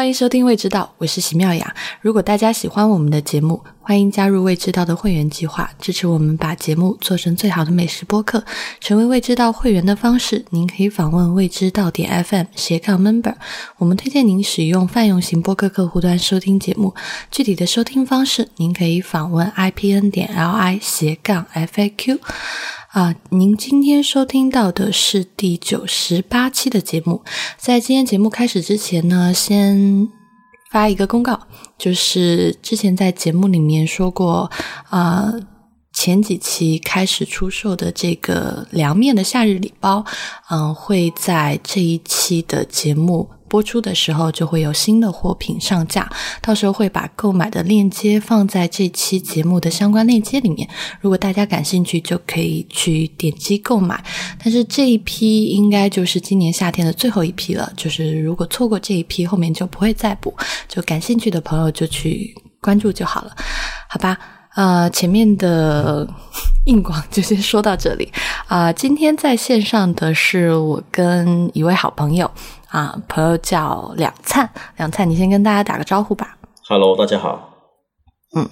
欢迎收听《未知道》，我是席妙雅。如果大家喜欢我们的节目，欢迎加入《未知道》的会员计划，支持我们把节目做成最好的美食播客。成为《未知道》会员的方式，您可以访问未知道点 FM 斜杠 Member，我们推荐您使用泛用型播客客户端收听节目。具体的收听方式，您可以访问 IPN 点 LI 斜杠 FAQ。啊，您今天收听到的是第九十八期的节目。在今天节目开始之前呢，先发一个公告，就是之前在节目里面说过，啊，前几期开始出售的这个凉面的夏日礼包，嗯，会在这一期的节目。播出的时候就会有新的货品上架，到时候会把购买的链接放在这期节目的相关链接里面。如果大家感兴趣，就可以去点击购买。但是这一批应该就是今年夏天的最后一批了，就是如果错过这一批，后面就不会再补。就感兴趣的朋友就去关注就好了，好吧？呃，前面的硬广就先说到这里啊。今天在线上的是我跟一位好朋友。啊，朋友叫两灿，两灿，你先跟大家打个招呼吧。Hello，大家好。嗯，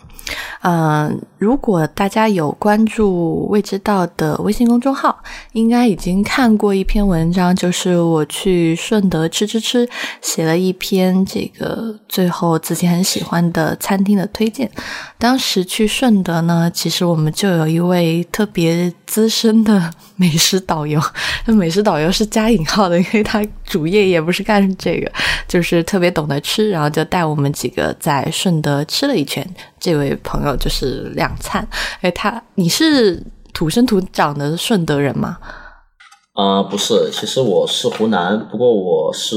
呃，如果大家有关注未知道的微信公众号，应该已经看过一篇文章，就是我去顺德吃吃吃，写了一篇这个最后自己很喜欢的餐厅的推荐。当时去顺德呢，其实我们就有一位特别资深的美食导游，那美食导游是加引号的，因为他主业也不是干这个，就是特别懂得吃，然后就带我们几个在顺德吃了一圈。这位朋友就是两灿，哎，他你是土生土长的顺德人吗？啊，不是，其实我是湖南，不过我是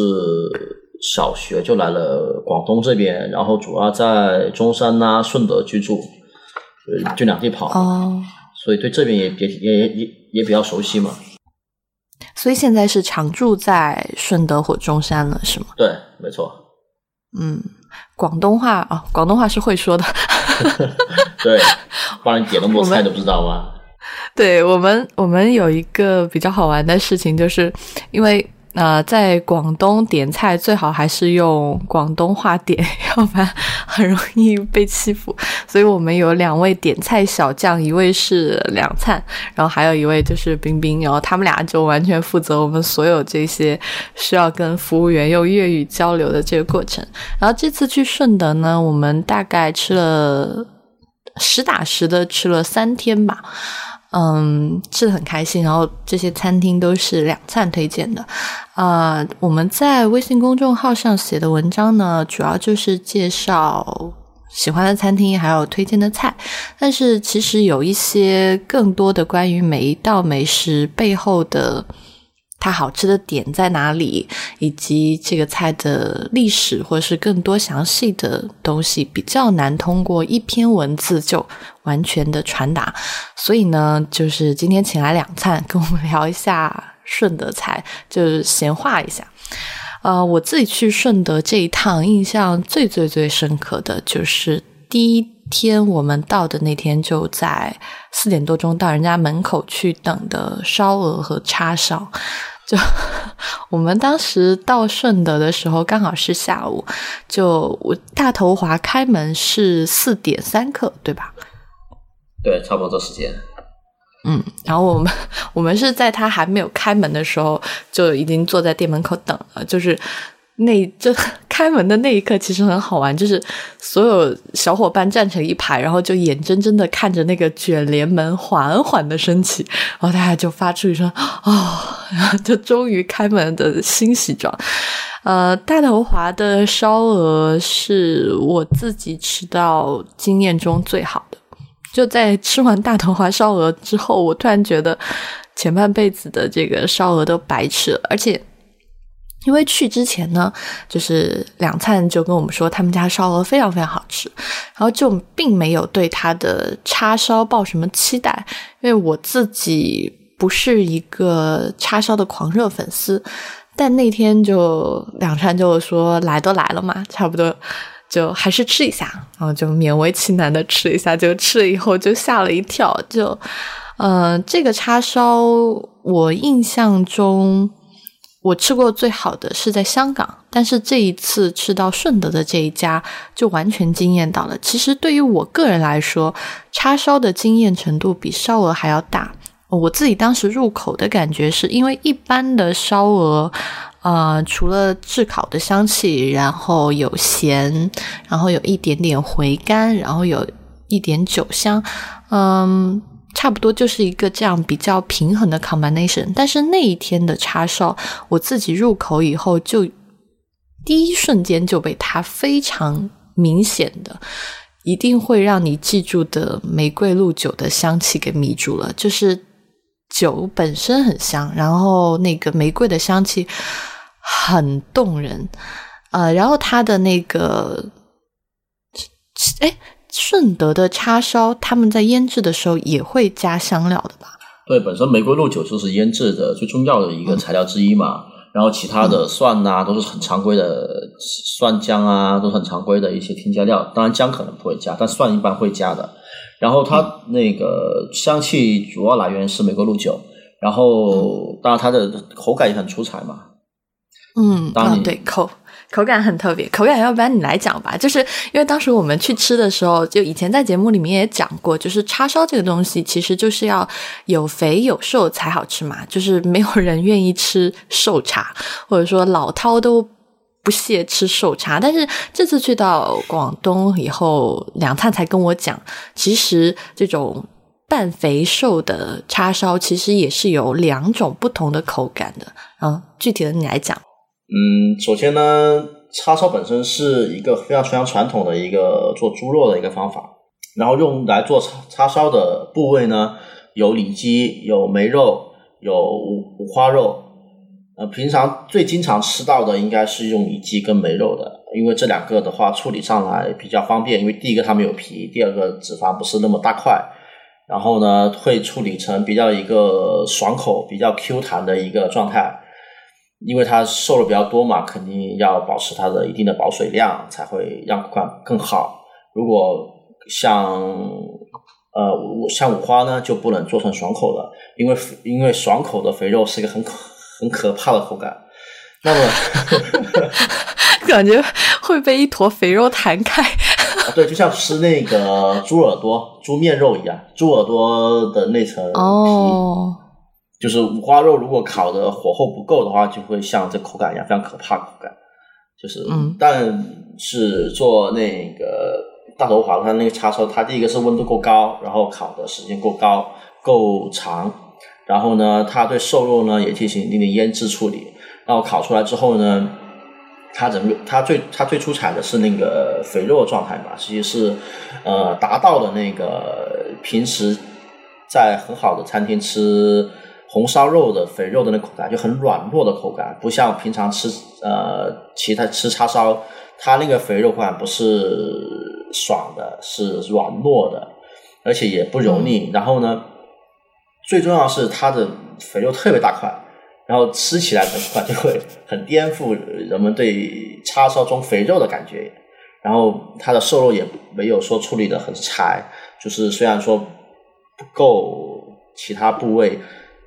小学就来了广东这边，然后主要在中山呐、顺德居住，呃，就两地跑，哦，所以对这边也也也也也比较熟悉嘛。所以现在是常住在顺德或中山了，是吗？对，没错。嗯。广东话啊，广东话是会说的。对，不然点那么多菜都不知道吗？对我们，我们有一个比较好玩的事情，就是因为。那在广东点菜最好还是用广东话点，要不然很容易被欺负。所以我们有两位点菜小将，一位是梁灿，然后还有一位就是冰冰，然后他们俩就完全负责我们所有这些需要跟服务员用粤语交流的这个过程。然后这次去顺德呢，我们大概吃了实打实的吃了三天吧。嗯，吃的很开心，然后这些餐厅都是两餐推荐的。啊，我们在微信公众号上写的文章呢，主要就是介绍喜欢的餐厅，还有推荐的菜。但是其实有一些更多的关于每一道美食背后的。它好吃的点在哪里，以及这个菜的历史，或者是更多详细的东西，比较难通过一篇文字就完全的传达。所以呢，就是今天请来两餐跟我们聊一下顺德菜，就是闲话一下。呃，我自己去顺德这一趟，印象最最最深刻的就是第一天我们到的那天，就在四点多钟到人家门口去等的烧鹅和叉烧。就我们当时到顺德的时候，刚好是下午。就我大头华开门是四点三刻，对吧？对，差不多这时间。嗯，然后我们我们是在他还没有开门的时候，就已经坐在店门口等了，就是。那这 开门的那一刻其实很好玩，就是所有小伙伴站成一排，然后就眼睁睁的看着那个卷帘门缓缓的升起，然后大家就发出一声“哦”，然后就终于开门的欣喜状。呃，大头华的烧鹅是我自己吃到经验中最好的。就在吃完大头华烧鹅之后，我突然觉得前半辈子的这个烧鹅都白吃了，而且。因为去之前呢，就是两灿就跟我们说他们家烧鹅非常非常好吃，然后就并没有对他的叉烧抱什么期待，因为我自己不是一个叉烧的狂热粉丝，但那天就两灿就说来都来了嘛，差不多就还是吃一下，然后就勉为其难的吃一下，就吃了以后就吓了一跳，就，嗯，这个叉烧我印象中。我吃过最好的是在香港，但是这一次吃到顺德的这一家就完全惊艳到了。其实对于我个人来说，叉烧的惊艳程度比烧鹅还要大。我自己当时入口的感觉是因为一般的烧鹅，呃，除了炙烤的香气，然后有咸，然后有一点点回甘，然后有一点酒香，嗯。差不多就是一个这样比较平衡的 combination，但是那一天的叉烧，我自己入口以后，就第一瞬间就被它非常明显的，一定会让你记住的玫瑰露酒的香气给迷住了。就是酒本身很香，然后那个玫瑰的香气很动人，呃，然后它的那个，哎。顺德的叉烧，他们在腌制的时候也会加香料的吧？对，本身玫瑰露酒就是腌制的最重要的一个材料之一嘛。然后其他的蒜呐，都是很常规的蒜姜啊，都是很常规的一些添加料。当然姜可能不会加，但蒜一般会加的。然后它那个香气主要来源是玫瑰露酒，然后当然它的口感也很出彩嘛。嗯，当然对口。口感很特别，口感要不然你来讲吧。就是因为当时我们去吃的时候，就以前在节目里面也讲过，就是叉烧这个东西其实就是要有肥有瘦才好吃嘛。就是没有人愿意吃瘦叉，或者说老饕都不屑吃瘦叉。但是这次去到广东以后，梁灿才跟我讲，其实这种半肥瘦的叉烧其实也是有两种不同的口感的。嗯，具体的你来讲。嗯，首先呢，叉烧本身是一个非常非常传统的一个做猪肉的一个方法，然后用来做叉叉烧的部位呢，有里脊、有梅肉、有五五花肉。呃，平常最经常吃到的应该是用里脊跟梅肉的，因为这两个的话处理上来比较方便，因为第一个它没有皮，第二个脂肪不是那么大块，然后呢会处理成比较一个爽口、比较 Q 弹的一个状态。因为它瘦的比较多嘛，肯定要保持它的一定的保水量，才会让口感更好。如果像呃像五花呢，就不能做成爽口的，因为因为爽口的肥肉是一个很可很可怕的口感。那么 感觉会被一坨肥肉弹开。对，就像吃那个猪耳朵、猪面肉一样，猪耳朵的那层皮。就是五花肉，如果烤的火候不够的话，就会像这口感一样非常可怕口感。就是，但是做那个大头华它那个叉烧，它第一个是温度够高，然后烤的时间够高够长，然后呢，它对瘦肉呢也进行一定的腌制处理，然后烤出来之后呢，它整个它最它最出彩的是那个肥肉的状态嘛，其实是呃达到了那个平时在很好的餐厅吃。红烧肉的肥肉的那口感就很软糯的口感，不像平常吃呃其他吃叉烧，它那个肥肉口感不是爽的，是软糯的，而且也不油腻。然后呢，最重要是它的肥肉特别大块，然后吃起来的话就会很颠覆人们对叉烧中肥肉的感觉。然后它的瘦肉也没有说处理的很柴，就是虽然说不够其他部位。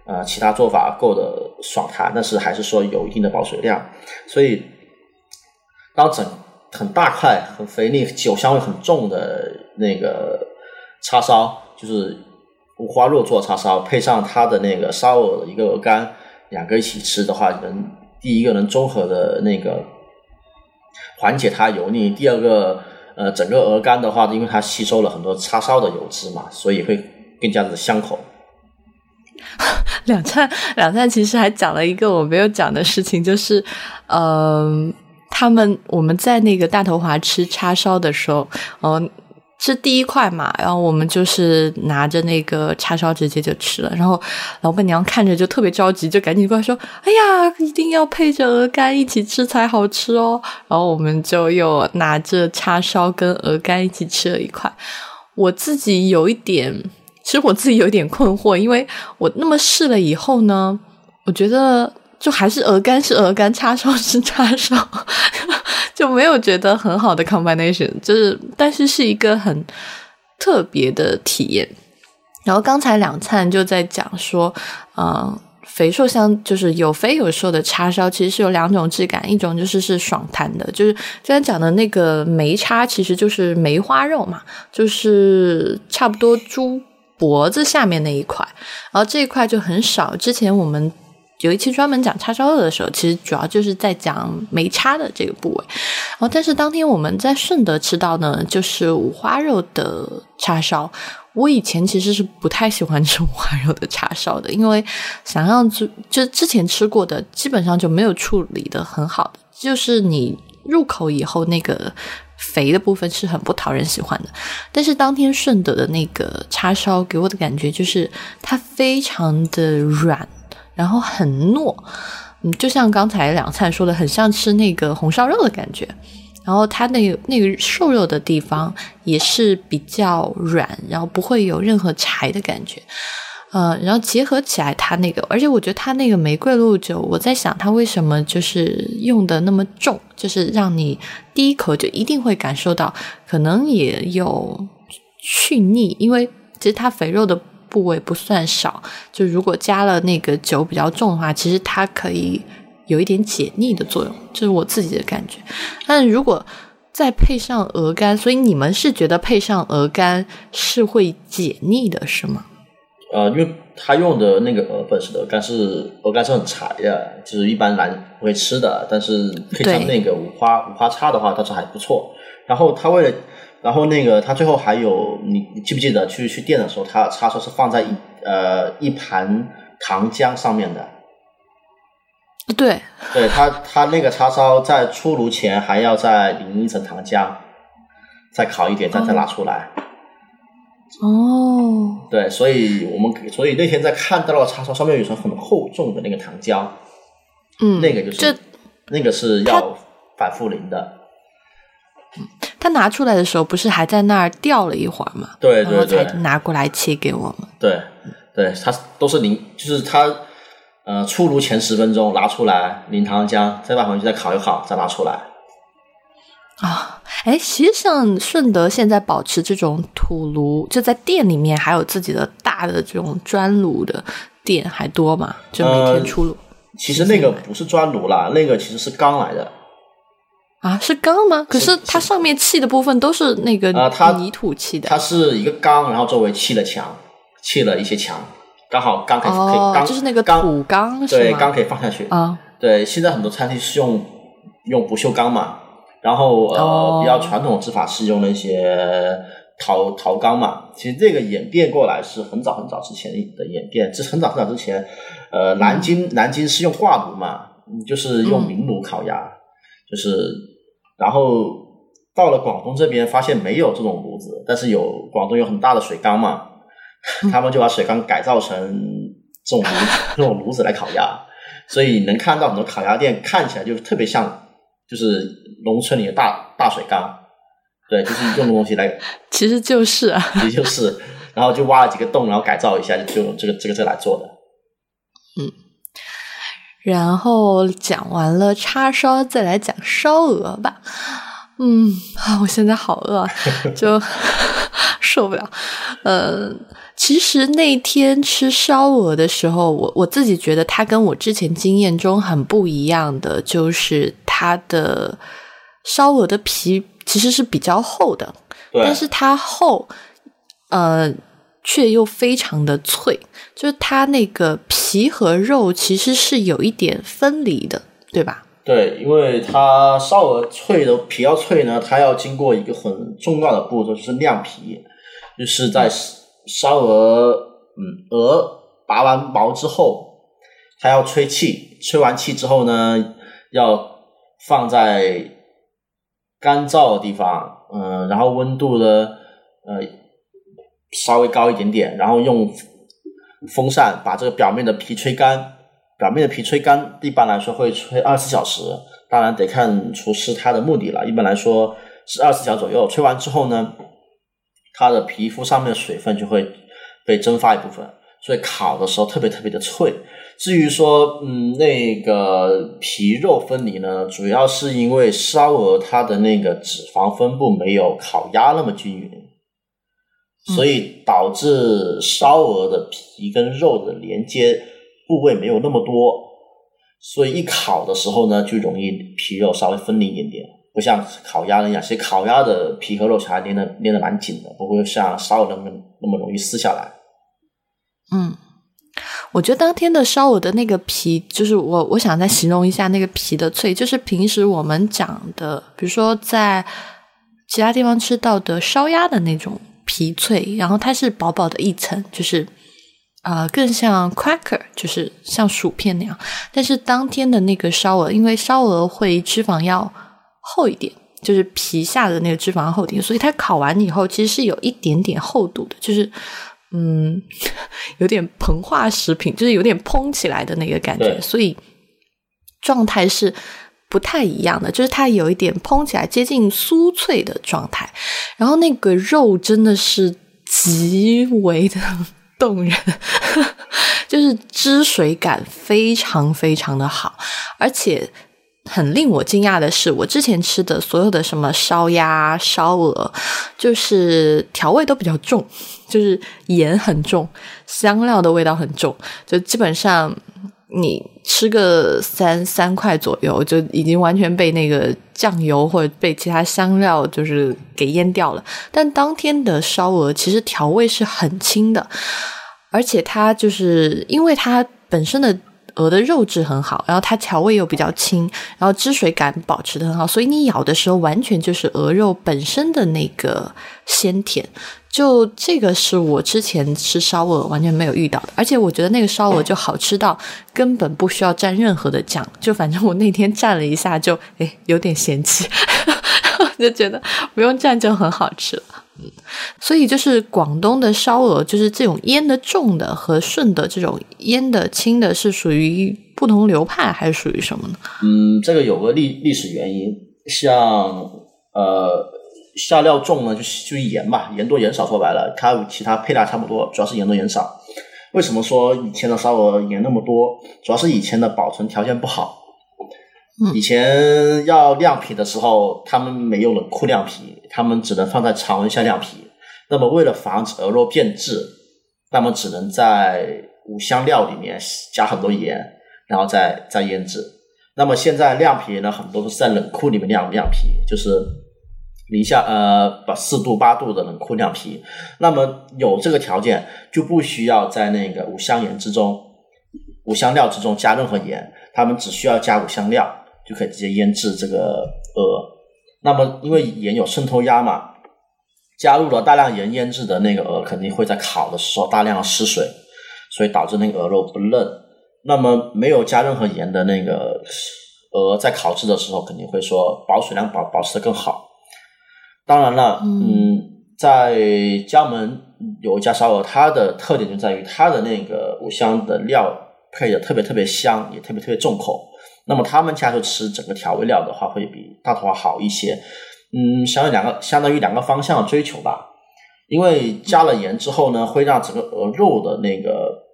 呃，其他做法够的爽弹，但是还是说有一定的保水量，所以当整很大块、很肥腻、酒香味很重的那个叉烧，就是五花肉做叉烧，配上它的那个烧鹅的一个鹅肝，两个一起吃的话，能第一个能综合的那个缓解它油腻，第二个呃，整个鹅肝的话，因为它吸收了很多叉烧的油脂嘛，所以会更加的香口。两灿，两灿其实还讲了一个我没有讲的事情，就是，嗯，他们我们在那个大头华吃叉烧的时候，嗯，吃第一块嘛，然后我们就是拿着那个叉烧直接就吃了，然后老板娘看着就特别着急，就赶紧过来说：“哎呀，一定要配着鹅肝一起吃才好吃哦。”然后我们就又拿着叉烧跟鹅肝一起吃了一块，我自己有一点。其实我自己有点困惑，因为我那么试了以后呢，我觉得就还是鹅肝是鹅肝，叉烧是叉烧，就没有觉得很好的 combination，就是但是是一个很特别的体验。然后刚才两灿就在讲说，嗯，肥瘦相就是有肥有瘦的叉烧，其实是有两种质感，一种就是是爽弹的，就是刚才讲的那个梅叉，其实就是梅花肉嘛，就是差不多猪脖子下面那一块，然后这一块就很少。之前我们有一期专门讲叉烧肉的时候，其实主要就是在讲梅叉的这个部位。然后，但是当天我们在顺德吃到呢，就是五花肉的叉烧。我以前其实是不太喜欢吃五花肉的叉烧的，因为想象就就之前吃过的基本上就没有处理的很好的，就是你入口以后那个肥的部分是很不讨人喜欢的。但是当天顺德的那个叉烧给我的感觉就是它非常的软，然后很糯，嗯，就像刚才两菜说的，很像吃那个红烧肉的感觉。然后它那个那个瘦肉的地方也是比较软，然后不会有任何柴的感觉，呃，然后结合起来它那个，而且我觉得它那个玫瑰露酒，我在想它为什么就是用的那么重，就是让你第一口就一定会感受到，可能也有去腻，因为其实它肥肉的部位不算少，就如果加了那个酒比较重的话，其实它可以。有一点解腻的作用，这是我自己的感觉。但如果再配上鹅肝，所以你们是觉得配上鹅肝是会解腻的，是吗？呃，因为他用的那个鹅本身的鹅肝是鹅肝是很柴的，就是一般人不会吃的。但是配上那个五花五花叉的话，倒是还不错。然后他为了，然后那个他最后还有，你你记不记得去去店的时候，他叉烧是放在一呃一盘糖浆上面的。对，对他，他那个叉烧在出炉前还要再淋一层糖浆，再烤一点，再再拿出来。哦，对，所以我们所以那天在看到了叉烧上面有一层很厚重的那个糖浆，嗯，那个就是那个是要反复淋的。他拿出来的时候不是还在那儿吊了一会儿吗？对对对，拿过来切给我们。对对，他都是淋，就是他。呃，出炉前十分钟拿出来淋糖浆，再放回去再烤一烤，再拿出来。啊，哎，实际上顺德现在保持这种土炉，就在店里面还有自己的大的这种砖炉的店还多吗？就每天出炉。其实那个不是砖炉啦，那个其实是钢来的。啊，是钢吗？可是它上面砌的部分都是那个啊，它泥土砌的。它是一个钢，然后周围砌了墙，砌了一些墙。刚好缸可以可以缸就是那个土钢，对，钢可以放下去啊。对，现在很多餐厅是用用不锈钢嘛，然后呃比较传统的制法是用那些陶陶缸嘛。其实这个演变过来是很早很早之前的演变，这很早很早之前，呃，南京南京是用挂炉嘛，就是用明炉烤鸭，就是然后到了广东这边发现没有这种炉子，但是有广东有很大的水缸嘛。他们就把水缸改造成这种炉 这种炉子来烤鸭，所以能看到很多烤鸭店看起来就特别像，就是农村里的大大水缸，对，就是用的东西来，其实就是啊，其实就是，然后就挖了几个洞，然后改造一下，就用这个这个这来做的。嗯，然后讲完了叉烧，再来讲烧鹅吧。嗯啊，我现在好饿，就 受不了。呃。其实那天吃烧鹅的时候，我我自己觉得它跟我之前经验中很不一样的，就是它的烧鹅的皮其实是比较厚的，但是它厚，呃，却又非常的脆，就是它那个皮和肉其实是有一点分离的，对吧？对，因为它烧鹅脆的皮要脆呢，它要经过一个很重要的步骤，就是晾皮，就是在。烧鹅，嗯，鹅拔完毛之后，它要吹气，吹完气之后呢，要放在干燥的地方，嗯，然后温度呢，呃，稍微高一点点，然后用风扇把这个表面的皮吹干。表面的皮吹干，一般来说会吹二十四小时，当然得看厨师他的目的了。一般来说是二十四小时左右，吹完之后呢。它的皮肤上面的水分就会被蒸发一部分，所以烤的时候特别特别的脆。至于说，嗯，那个皮肉分离呢，主要是因为烧鹅它的那个脂肪分布没有烤鸭那么均匀，所以导致烧鹅的皮跟肉的连接部位没有那么多，所以一烤的时候呢，就容易皮肉稍微分离一点点，不像烤鸭那样。其实烤鸭的皮和肉还连的连的蛮紧的，不会像烧鹅那么那么容易撕下来。嗯，我觉得当天的烧鹅的那个皮，就是我我想再形容一下那个皮的脆，就是平时我们讲的，比如说在其他地方吃到的烧鸭的那种皮脆，然后它是薄薄的一层，就是啊，更像 cracker，就是像薯片那样。但是当天的那个烧鹅，因为烧鹅会脂肪要厚一点，就是皮下的那个脂肪厚点，所以它烤完以后其实是有一点点厚度的，就是嗯，有点膨化食品，就是有点蓬起来的那个感觉，所以状态是不太一样的，就是它有一点蓬起来，接近酥脆的状态，然后那个肉真的是极为的 动人，就是汁水感非常非常的好，而且很令我惊讶的是，我之前吃的所有的什么烧鸭、烧鹅，就是调味都比较重，就是盐很重，香料的味道很重，就基本上你吃个三三块左右，就已经完全被那个酱油或者被其他香料就是给淹掉了。但当天的烧鹅其实调味是很轻的，而且它就是因为它本身的鹅的肉质很好，然后它调味又比较轻，然后汁水感保持的很好，所以你咬的时候完全就是鹅肉本身的那个鲜甜。就这个是我之前吃烧鹅完全没有遇到的，而且我觉得那个烧鹅就好吃到根本不需要蘸任何的酱，就反正我那天蘸了一下就诶有点嫌弃，就觉得不用蘸就很好吃了。嗯，所以就是广东的烧鹅，就是这种腌的重的和顺的这种腌的轻的，是属于不同流派还是属于什么呢？嗯，这个有个历历史原因，像呃下料重呢，就是就盐嘛，盐多盐少，说白了，它其他配料差不多，主要是盐多盐少。为什么说以前的烧鹅盐那么多？主要是以前的保存条件不好。以前要晾皮的时候，他们没有冷库晾皮，他们只能放在常温下晾皮。那么为了防止鹅肉变质，那么只能在五香料里面加很多盐，然后再再腌制。那么现在晾皮呢，很多都是在冷库里面晾晾皮，就是零下呃把四度八度的冷库晾皮。那么有这个条件，就不需要在那个五香盐之中、五香料之中加任何盐，他们只需要加五香料就可以直接腌制这个鹅。那么因为盐有渗透压嘛，加入了大量盐腌制的那个鹅肯定会在烤的时候大量失水，所以导致那个鹅肉不嫩。那么没有加任何盐的那个鹅在烤制的时候肯定会说保水量保保持的更好。当然了，嗯嗯，在江门有一家烧鹅，它的特点就在于它的那个五香的料配的特别特别香，也特别特别重口。那么他们家就吃整个调味料的话，会比大头华好一些。嗯，相当于两个相当于两个方向的追求吧。因为加了盐之后呢，会让整个鹅肉的那个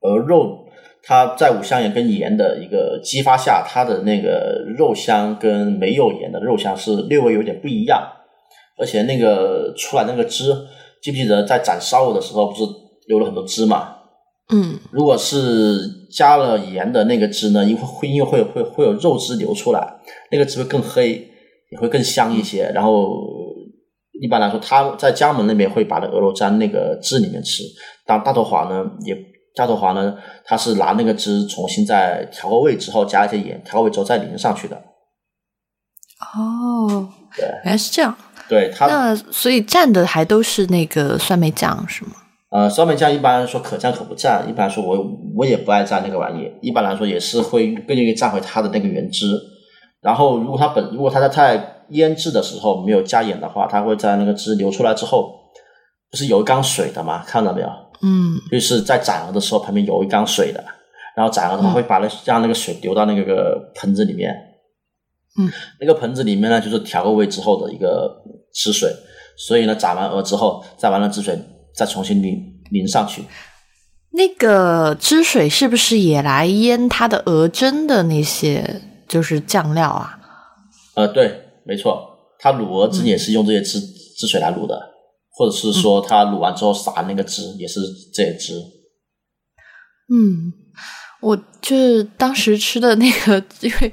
鹅肉，它在五香盐跟盐的一个激发下，它的那个肉香跟没有盐的肉香是略微有点不一样。而且那个出来那个汁，记不记得在斩烧鹅的时候不是流了很多汁嘛？嗯如果是加了盐的那个汁呢，因为会因为会会会有肉汁流出来，那个汁会更黑，也会更香一些。然后一般来说，他在江门那边会把那鹅肉沾那个汁里面吃。当大头华呢，也大头华呢，他是拿那个汁重新再调个味之后加一些盐，调个味之后再淋上去的。哦，对原来是这样。对，他那所以蘸的还都是那个酸梅酱是吗？呃，烧梅酱一般说可蘸可不蘸，一般来说我我也不爱蘸那个玩意，一般来说也是会更愿意蘸回它的那个原汁。然后如果它本如果它在在腌制的时候没有加盐的话，它会在那个汁流出来之后，不是有一缸水的吗？看到没有？嗯就是在斩鹅的时候旁边有一缸水的，然后斩鹅的话嗯会把那让那个水流到那个个盆子里面，嗯，那个盆子里面呢就是调过味之后的一个汁水，所以呢斩完鹅之后再完了汁水再重新淋淋上去。那个汁水是不是也来腌它的鹅胗的那些就是酱料啊？呃，对，没错，它卤鹅胗也是用这些汁、汁水来卤的，或者是说它卤完之后撒那个汁也是这些汁。嗯，我就是当时吃的那个，因为。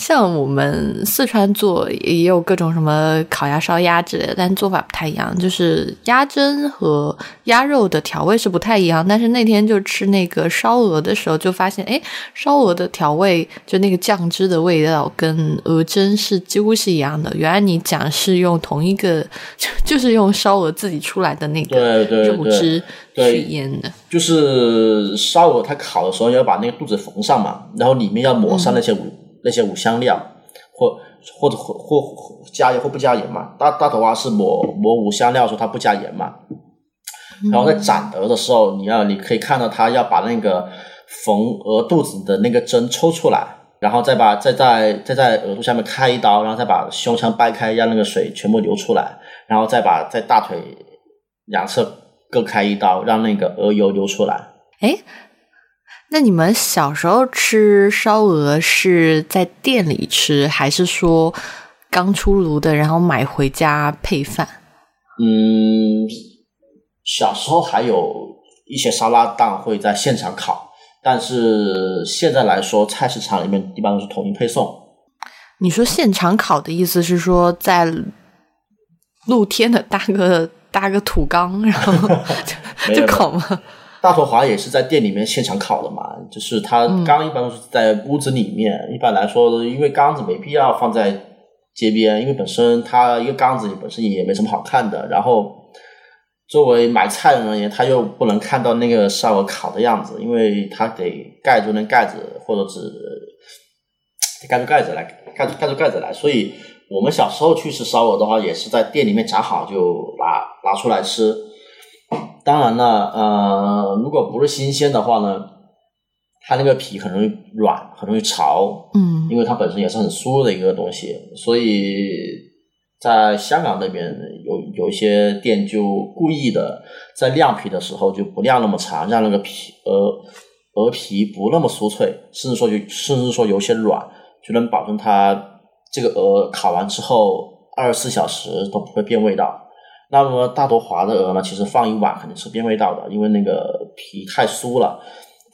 像我们四川做也有各种什么烤鸭、烧鸭之类的，但做法不太一样。就是鸭胗和鸭肉的调味是不太一样。但是那天就吃那个烧鹅的时候，就发现，哎，烧鹅的调味就那个酱汁的味道跟鹅胗是几乎是一样的。原来你讲是用同一个，就是用烧鹅自己出来的那个肉汁去腌的。就是烧鹅，它烤的时候要把那个肚子缝上嘛，然后里面要抹上那些五。那些五香料，或或者或或加盐或不加盐嘛？大大头蛙是抹抹五香料，说它不加盐嘛。然后在斩鹅的时候，你要你可以看到它要把那个缝鹅肚子的那个针抽出来，然后再把再在再在额头下面开一刀，然后再把胸腔掰开，让那个水全部流出来，然后再把在大腿两侧各开一刀，让那个鹅油流出来。哎。那你们小时候吃烧鹅是在店里吃，还是说刚出炉的，然后买回家配饭？嗯，小时候还有一些沙拉档会在现场烤，但是现在来说，菜市场里面一般都是统一配送。你说现场烤的意思是说，在露天的搭个搭个土缸，然后 就烤吗？大头华也是在店里面现场烤的嘛，就是它缸一般都是在屋子里面。一般来说，因为缸子没必要放在街边，因为本身它一个缸子本身也没什么好看的。然后作为买菜的人员，他又不能看到那个烧鹅烤的样子，因为他得盖住那盖子，或者只盖住盖子来盖住盖住盖子来。所以我们小时候去吃烧鹅的话，也是在店里面炸好就拿拿出来吃。当然了，呃，如果不是新鲜的话呢，它那个皮很容易软，很容易潮，嗯，因为它本身也是很酥的一个东西，所以在香港那边有有一些店就故意的在晾皮的时候就不晾那么长，让那个皮鹅鹅皮不那么酥脆，甚至说有甚至说有些软，就能保证它这个鹅烤完之后二十四小时都不会变味道。那么大头华的鹅呢？其实放一晚肯定是变味道的，因为那个皮太酥了，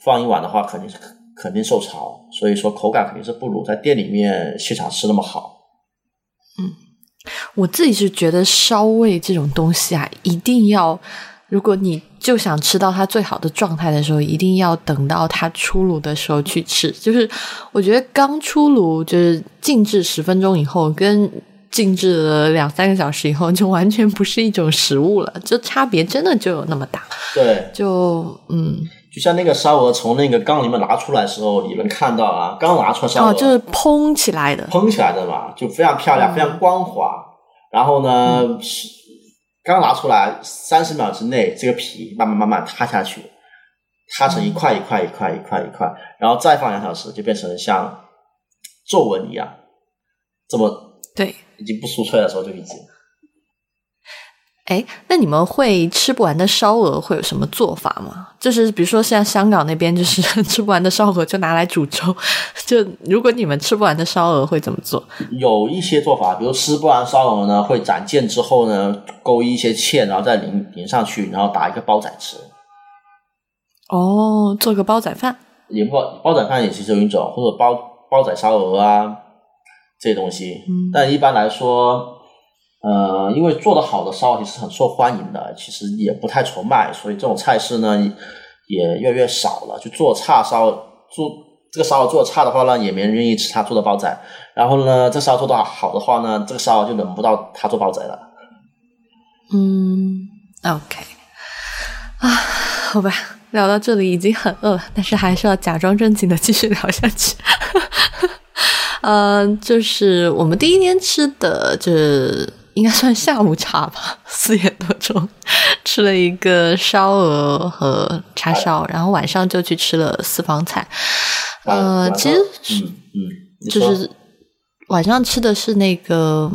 放一晚的话肯定是肯定受潮，所以说口感肯定是不如在店里面现场吃那么好。嗯，我自己是觉得烧味这种东西啊，一定要，如果你就想吃到它最好的状态的时候，一定要等到它出炉的时候去吃。就是我觉得刚出炉，就是静置十分钟以后跟。静置了两三个小时以后，就完全不是一种食物了，就差别真的就有那么大。对，就嗯，就像那个烧鹅从那个缸里面拿出来的时候，你能看到啊，刚拿出来烧鹅，就是蓬起来的，蓬起来的嘛，就非常漂亮，非常光滑。然后呢，是刚拿出来三十秒之内，这个皮慢慢慢慢塌下去，塌成一块一块一块一块一块，然后再放两小时，就变成像皱纹一样，这么对。已经不酥脆的时候就已经。哎，那你们会吃不完的烧鹅会有什么做法吗？就是比如说像香港那边，就是 吃不完的烧鹅就拿来煮粥。就如果你们吃不完的烧鹅会怎么做？有一些做法，比如吃不完烧鹅呢，会斩件之后呢，勾一些芡，然后再淋淋上去，然后打一个煲仔吃。哦，做个煲仔饭。也煲煲仔饭也是其中一种，或者煲煲仔烧鹅啊。这些东西，但一般来说，呃，因为做的好的烧鹅其实很受欢迎的，其实也不太愁卖，所以这种菜式呢也越来越少了。就做差烧，做这个烧鹅做的差的话呢，也没人愿意吃他做的煲仔。然后呢，这烧做的好的话呢，这个烧就轮不到他做煲仔了。嗯，OK，啊，好吧，聊到这里已经很饿了，但是还是要假装正经的继续聊下去。嗯，就是我们第一天吃的，就是应该算下午茶吧，四点多钟吃了一个烧鹅和叉烧，然后晚上就去吃了私房菜。呃，其实，嗯嗯，就是晚上吃的是那个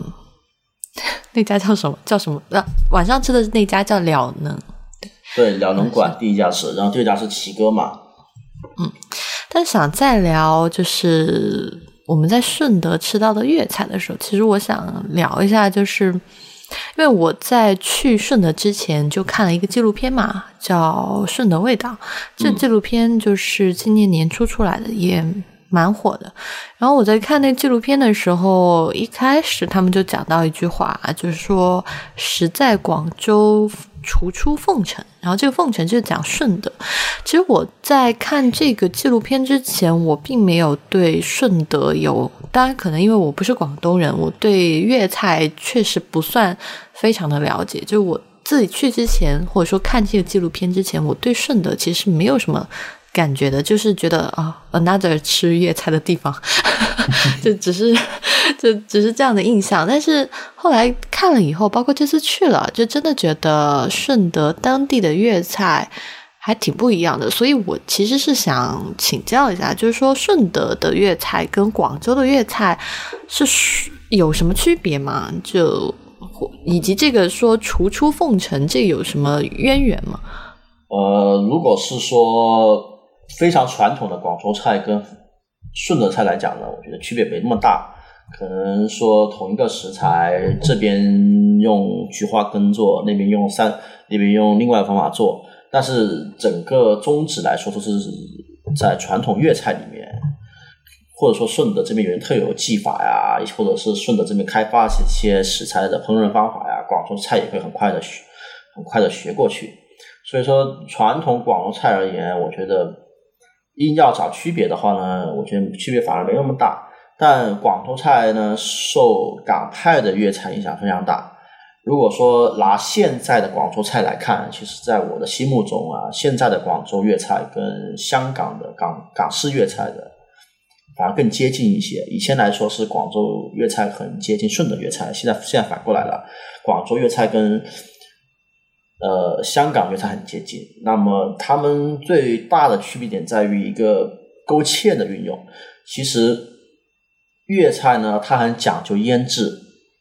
那家叫什么？叫什么？呃，晚上吃的那家叫了能，对，了能馆第一家是，然后第二家是奇哥嘛。嗯，但想再聊就是。我们在顺德吃到的粤菜的时候，其实我想聊一下，就是因为我在去顺德之前就看了一个纪录片嘛，叫《顺德味道》。这纪录片就是今年年初出来的，也蛮火的。然后我在看那纪录片的时候，一开始他们就讲到一句话，就是说“实在广州”。除出凤城，然后这个凤城就是讲顺德。其实我在看这个纪录片之前，我并没有对顺德有，当然可能因为我不是广东人，我对粤菜确实不算非常的了解。就我自己去之前，或者说看这个纪录片之前，我对顺德其实没有什么。感觉的，就是觉得啊，another 吃粤菜的地方，就只是 就只是这样的印象。但是后来看了以后，包括这次去了，就真的觉得顺德当地的粤菜还挺不一样的。所以我其实是想请教一下，就是说顺德的粤菜跟广州的粤菜是有什么区别吗？就以及这个说除出凤城，这有什么渊源吗？呃，如果是说。非常传统的广州菜跟顺德菜来讲呢，我觉得区别没那么大。可能说同一个食材，这边用菊花羹做，那边用三，那边用另外的方法做，但是整个宗旨来说都是在传统粤菜里面，或者说顺德这边有人特有技法呀，或者是顺德这边开发一些食材的烹饪方法呀，广州菜也会很快的学，很快的学过去。所以说，传统广州菜而言，我觉得。硬要找区别的话呢，我觉得区别反而没那么大。但广州菜呢，受港派的粤菜影响非常大。如果说拿现在的广州菜来看，其实在我的心目中啊，现在的广州粤菜跟香港的港港式粤菜的反而更接近一些。以前来说是广州粤菜很接近顺德粤菜，现在现在反过来了，广州粤菜跟呃，香港粤菜很接近，那么他们最大的区别点在于一个勾芡的运用。其实粤菜呢，它很讲究腌制，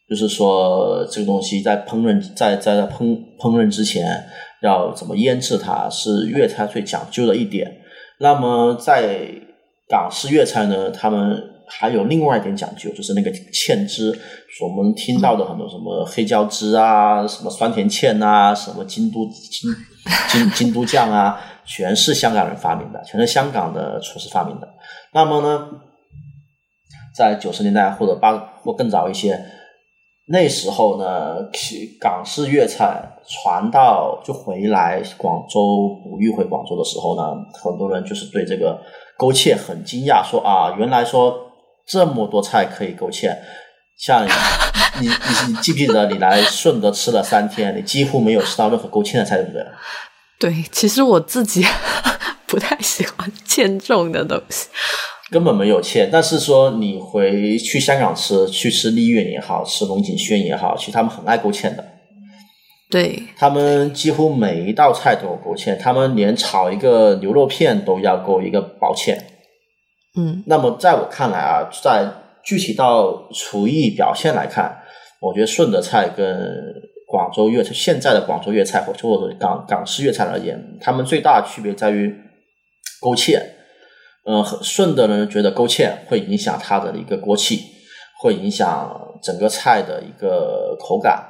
就是说这个东西在烹饪在在烹烹饪之前要怎么腌制它，是粤菜最讲究的一点。那么在港式粤菜呢，他们。还有另外一点讲究，就是那个芡汁，我们听到的很多什么黑椒汁啊，什么酸甜芡啊，什么京都京京京都酱啊，全是香港人发明的，全是香港的厨师发明的。那么呢，在九十年代或者八或更早一些，那时候呢，港式粤菜传到就回来广州哺育回广州的时候呢，很多人就是对这个勾芡很惊讶，说啊，原来说。这么多菜可以勾芡，像你你你记不记得你来顺德吃了三天，你几乎没有吃到任何勾芡的菜，对不对？对，其实我自己 不太喜欢芡重的东西，根本没有芡。但是说你回去香港吃，去吃丽苑也好吃龙井轩也好，其实他们很爱勾芡的。对，他们几乎每一道菜都有勾芡，他们连炒一个牛肉片都要勾一个薄芡。嗯，那么在我看来啊，在具体到厨艺表现来看，我觉得顺德菜跟广州粤菜现在的广州粤菜或者港港式粤菜而言，他们最大的区别在于勾芡。嗯，顺德人觉得勾芡会影响它的一个锅气，会影响整个菜的一个口感。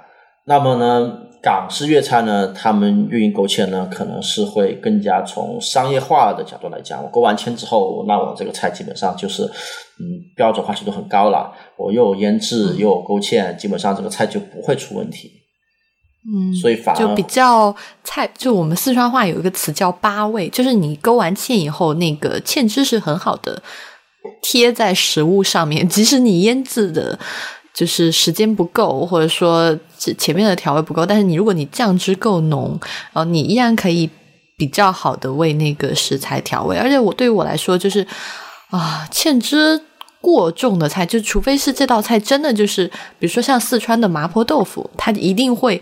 那么呢？港式粤菜呢，他们运营勾芡呢，可能是会更加从商业化的角度来讲。我勾完芡之后，那我这个菜基本上就是，嗯，标准化程度很高了。我又有腌制，又有勾芡，基本上这个菜就不会出问题。嗯，所以反而就比较菜，就我们四川话有一个词叫八味，就是你勾完芡以后，那个芡汁是很好的贴在食物上面，即使你腌制的。就是时间不够，或者说前面的调味不够，但是你如果你酱汁够浓，然后你依然可以比较好的为那个食材调味。而且我对于我来说，就是啊，芡汁过重的菜，就除非是这道菜真的就是，比如说像四川的麻婆豆腐，它一定会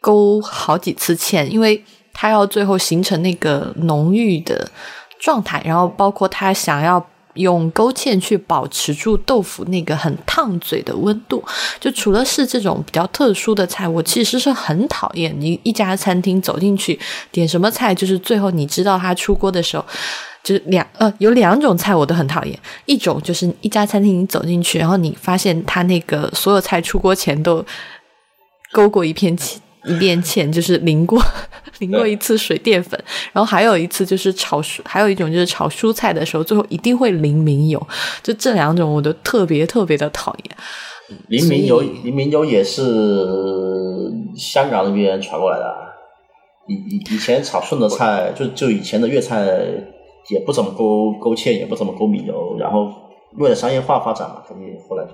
勾好几次芡，因为它要最后形成那个浓郁的状态，然后包括它想要。用勾芡去保持住豆腐那个很烫嘴的温度，就除了是这种比较特殊的菜，我其实是很讨厌。你一家餐厅走进去点什么菜，就是最后你知道它出锅的时候，就是两呃有两种菜我都很讨厌，一种就是一家餐厅你走进去，然后你发现它那个所有菜出锅前都勾过一片芡，一遍芡就是淋过 淋过一次水淀粉，然后还有一次就是炒蔬，还有一种就是炒蔬菜的时候，最后一定会淋明油，就这两种我都特别特别的讨厌。淋明油，淋明油也是香港那边传过来的。以以以前炒顺德菜，就就以前的粤菜也不怎么勾勾芡，也不怎么勾米油，然后为了商业化发展嘛，肯定后来就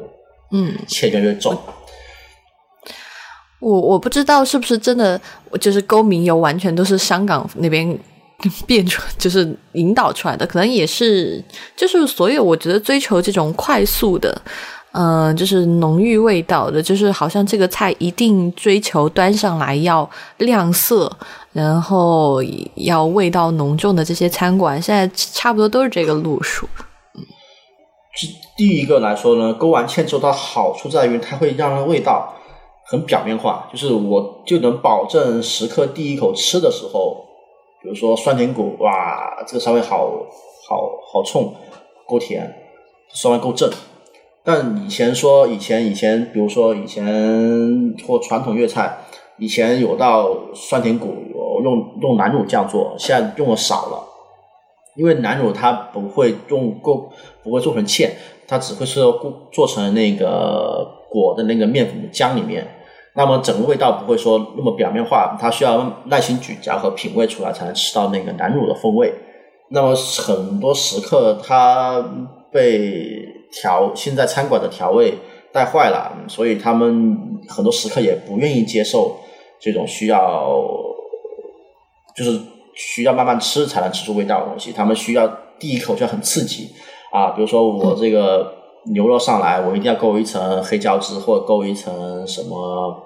嗯芡越来越重。我我不知道是不是真的，就是勾明油完全都是香港那边 变出，就是引导出来的，可能也是，就是所有我觉得追求这种快速的，嗯，就是浓郁味道的，就是好像这个菜一定追求端上来要亮色，然后要味道浓重的这些餐馆，现在差不多都是这个路数。第一个来说呢，勾完芡之后，它好处在于它会让味道。很表面化，就是我就能保证食客第一口吃的时候，比如说酸甜苦，哇，这个稍微好好好冲，够甜，稍微够正。但以前说以前以前，比如说以前或传统粤菜，以前有道酸甜苦，用用南乳酱做，现在用的少了，因为南乳它不会用够，不会做成芡，它只会是做成那个。裹的那个面粉的浆里面，那么整个味道不会说那么表面化，它需要耐心咀嚼和品味出来，才能吃到那个南乳的风味。那么很多食客他被调现在餐馆的调味带坏了，所以他们很多食客也不愿意接受这种需要就是需要慢慢吃才能吃出味道的东西。他们需要第一口就很刺激啊，比如说我这个。牛肉上来，我一定要勾一层黑椒汁，或者勾一层什么，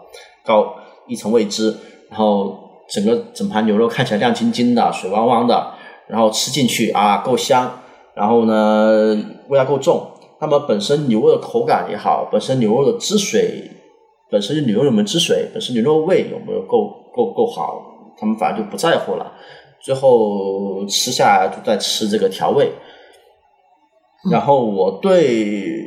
高一层味汁，然后整个整盘牛肉看起来亮晶晶的、水汪汪的，然后吃进去啊够香，然后呢味道够重。那么本身牛肉的口感也好，本身牛肉的汁水，本身牛肉有没有汁水，本身牛肉味有没有够够够好，他们反而就不在乎了。最后吃下来就在吃这个调味。然后我对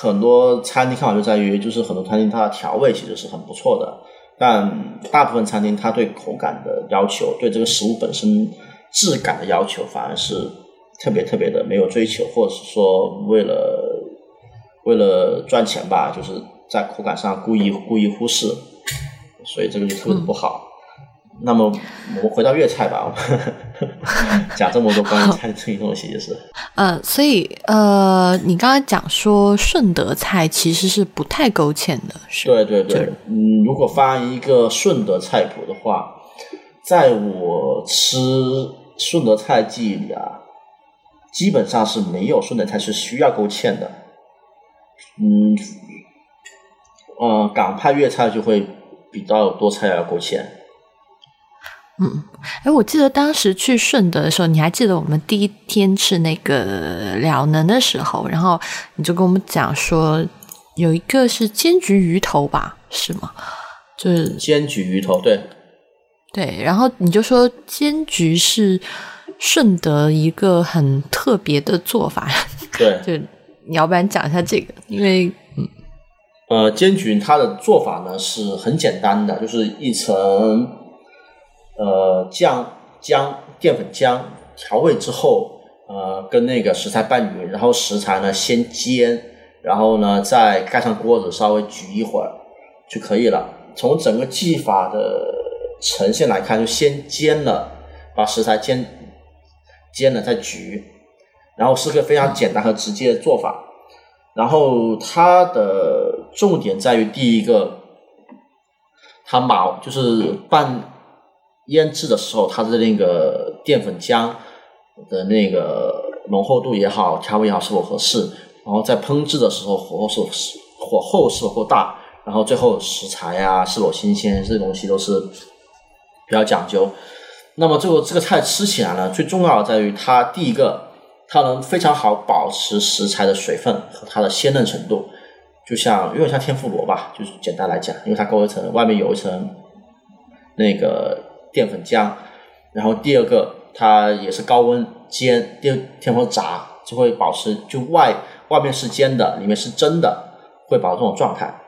很多餐厅看法就在于，就是很多餐厅它的调味其实是很不错的，但大部分餐厅它对口感的要求，对这个食物本身质感的要求，反而是特别特别的没有追求，或者是说为了为了赚钱吧，就是在口感上故意故意忽视，所以这个就特别的不好。那么我们回到粤菜吧，讲这么多关于菜这些东西就是。呃，所以呃，你刚才讲说顺德菜其实是不太勾芡的，是？对对对，嗯，如果翻一个顺德菜谱的话，在我吃顺德菜记忆里啊，基本上是没有顺德菜是需要勾芡的。嗯，呃，港派粤菜就会比较多菜要勾芡。嗯，哎，我记得当时去顺德的时候，你还记得我们第一天吃那个了能的时候，然后你就跟我们讲说，有一个是煎焗鱼头吧，是吗？就是煎焗鱼头，对，对，然后你就说煎焗是顺德一个很特别的做法，对，就你要不然讲一下这个，因为嗯，呃，煎焗它的做法呢是很简单的，就是一层。呃，酱姜淀粉浆调味之后，呃，跟那个食材拌匀，然后食材呢先煎，然后呢再盖上锅子稍微焗一会儿就可以了。从整个技法的呈现来看，就先煎了，把食材煎煎了再焗，然后是个非常简单和直接的做法。然后它的重点在于第一个，它毛就是拌。腌制的时候，它的那个淀粉浆的那个浓厚度也好，调味也好是否合适？然后在烹制的时候，火候是火候是否够大？然后最后食材啊是否新鲜，这些东西都是比较讲究。那么最后这个菜吃起来呢，最重要的在于它第一个，它能非常好保持食材的水分和它的鲜嫩程度，就像有点像天妇罗吧，就是简单来讲，因为它勾一层，外面有一层那个。淀粉浆，然后第二个它也是高温煎，第二天或炸就会保持就外外面是煎的，里面是蒸的，会保持这种状态。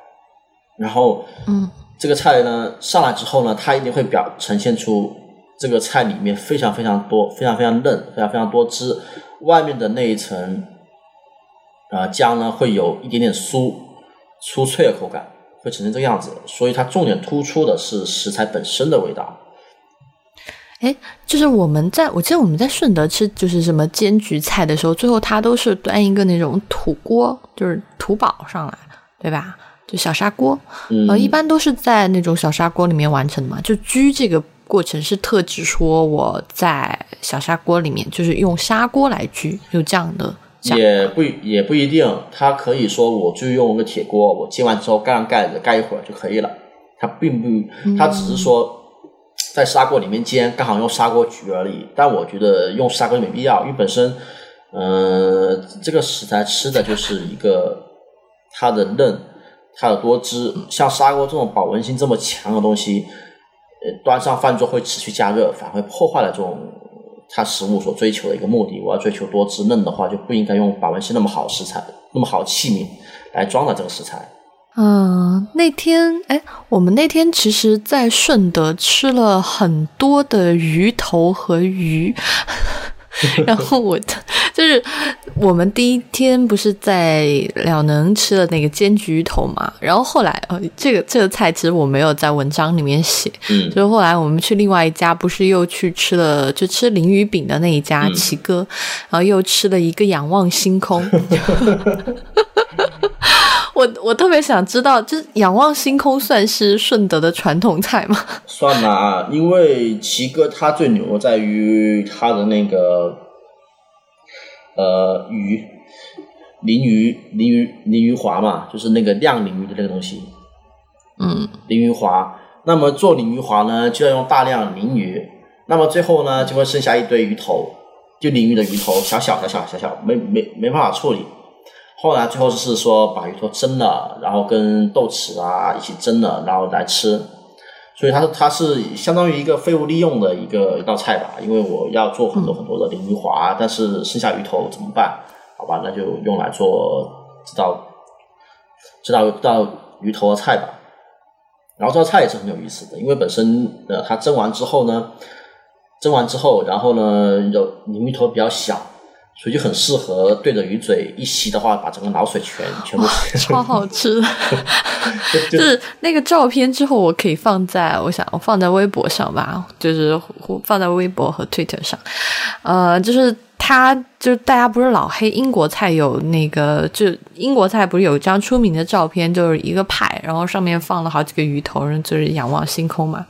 然后，嗯，这个菜呢上来之后呢，它一定会表呈现出这个菜里面非常非常多、非常非常嫩、非常非常多汁，外面的那一层啊姜呢会有一点点酥酥脆的口感，会呈现这个样子。所以它重点突出的是食材本身的味道。哎，就是我们在我记得我们在顺德吃就是什么煎焗菜的时候，最后他都是端一个那种土锅，就是土煲上来，对吧？就小砂锅，呃，一般都是在那种小砂锅里面完成的嘛。就焗这个过程是特指说我在小砂锅里面，就是用砂锅来焗，有这样的。也不也不一定，他可以说我就用个铁锅，我煎完之后盖上盖子，盖一会儿就可以了。他并不，他只是说在砂锅里面煎，刚好用砂锅焗而已。但我觉得用砂锅没必要，因为本身，呃，这个食材吃的就是一个它的嫩。它的多汁，像砂锅这种保温性这么强的东西，呃，端上饭桌会持续加热，反而会破坏了这种它食物所追求的一个目的。我要追求多汁嫩的话，就不应该用保温性那么好的食材、那么好的器皿来装的这个食材。嗯，那天哎，我们那天其实，在顺德吃了很多的鱼头和鱼。然后我就是我们第一天不是在了能吃了那个煎焗鱼头嘛，然后后来呃这个这个菜其实我没有在文章里面写，嗯，就是后来我们去另外一家不是又去吃了就吃鲮鱼饼的那一家奇哥，然后又吃了一个仰望星空。我我特别想知道，就是仰望星空算是顺德的传统菜吗？算啦，因为奇哥他最牛在于他的那个呃鱼鲮鱼鲮鱼鲮鱼滑嘛，就是那个晾鲮鱼的那个东西。嗯，鲮鱼滑。那么做鲮鱼滑呢，就要用大量鲮鱼。那么最后呢，就会剩下一堆鱼头，就鲮鱼的鱼头，小小小小小小，没没没办法处理。后来最后是说把鱼头蒸了，然后跟豆豉啊一起蒸了，然后来吃。所以它它是相当于一个废物利用的一个一道菜吧。因为我要做很多很多的鲮鱼滑，但是剩下鱼头怎么办？好吧，那就用来做这道这道这道鱼头的菜吧。然后这道菜也是很有意思的，因为本身呃它蒸完之后呢，蒸完之后，然后呢有鲮鱼头比较小。所以就很适合对着鱼嘴一吸的话，把整个脑水全全部 超好吃。就是那个照片之后，我可以放在我想我放在微博上吧，就是放在微博和 Twitter 上。呃，就是他，就是大家不是老黑英国菜有那个，就英国菜不是有一张出名的照片，就是一个派，然后上面放了好几个鱼头，就是仰望星空嘛。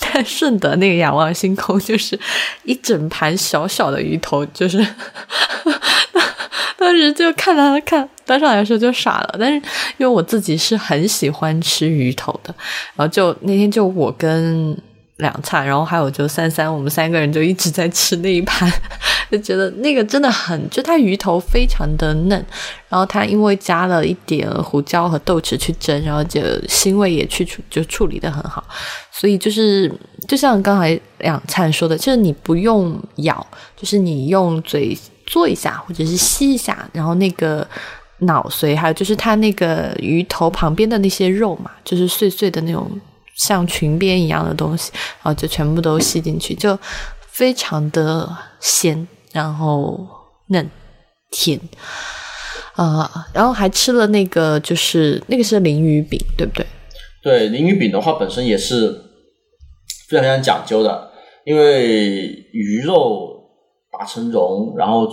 但顺德那个仰望星空就是一整盘小小的鱼头，就是 当时就看他看端上来的时候就傻了。但是因为我自己是很喜欢吃鱼头的，然后就那天就我跟两灿，然后还有就三三，我们三个人就一直在吃那一盘，就觉得那个真的很，就它鱼头非常的嫩，然后它因为加了一点胡椒和豆豉去蒸，然后就腥味也去处，就处理的很好。所以就是就像刚才两灿说的，就是你不用咬，就是你用嘴嘬一下或者是吸一下，然后那个脑髓还有就是它那个鱼头旁边的那些肉嘛，就是碎碎的那种。像裙边一样的东西，然后就全部都吸进去，就非常的鲜，然后嫩甜，啊，然后还吃了那个，就是那个是鲮鱼饼，对不对？对，鲮鱼饼的话本身也是非常非常讲究的，因为鱼肉打成蓉，然后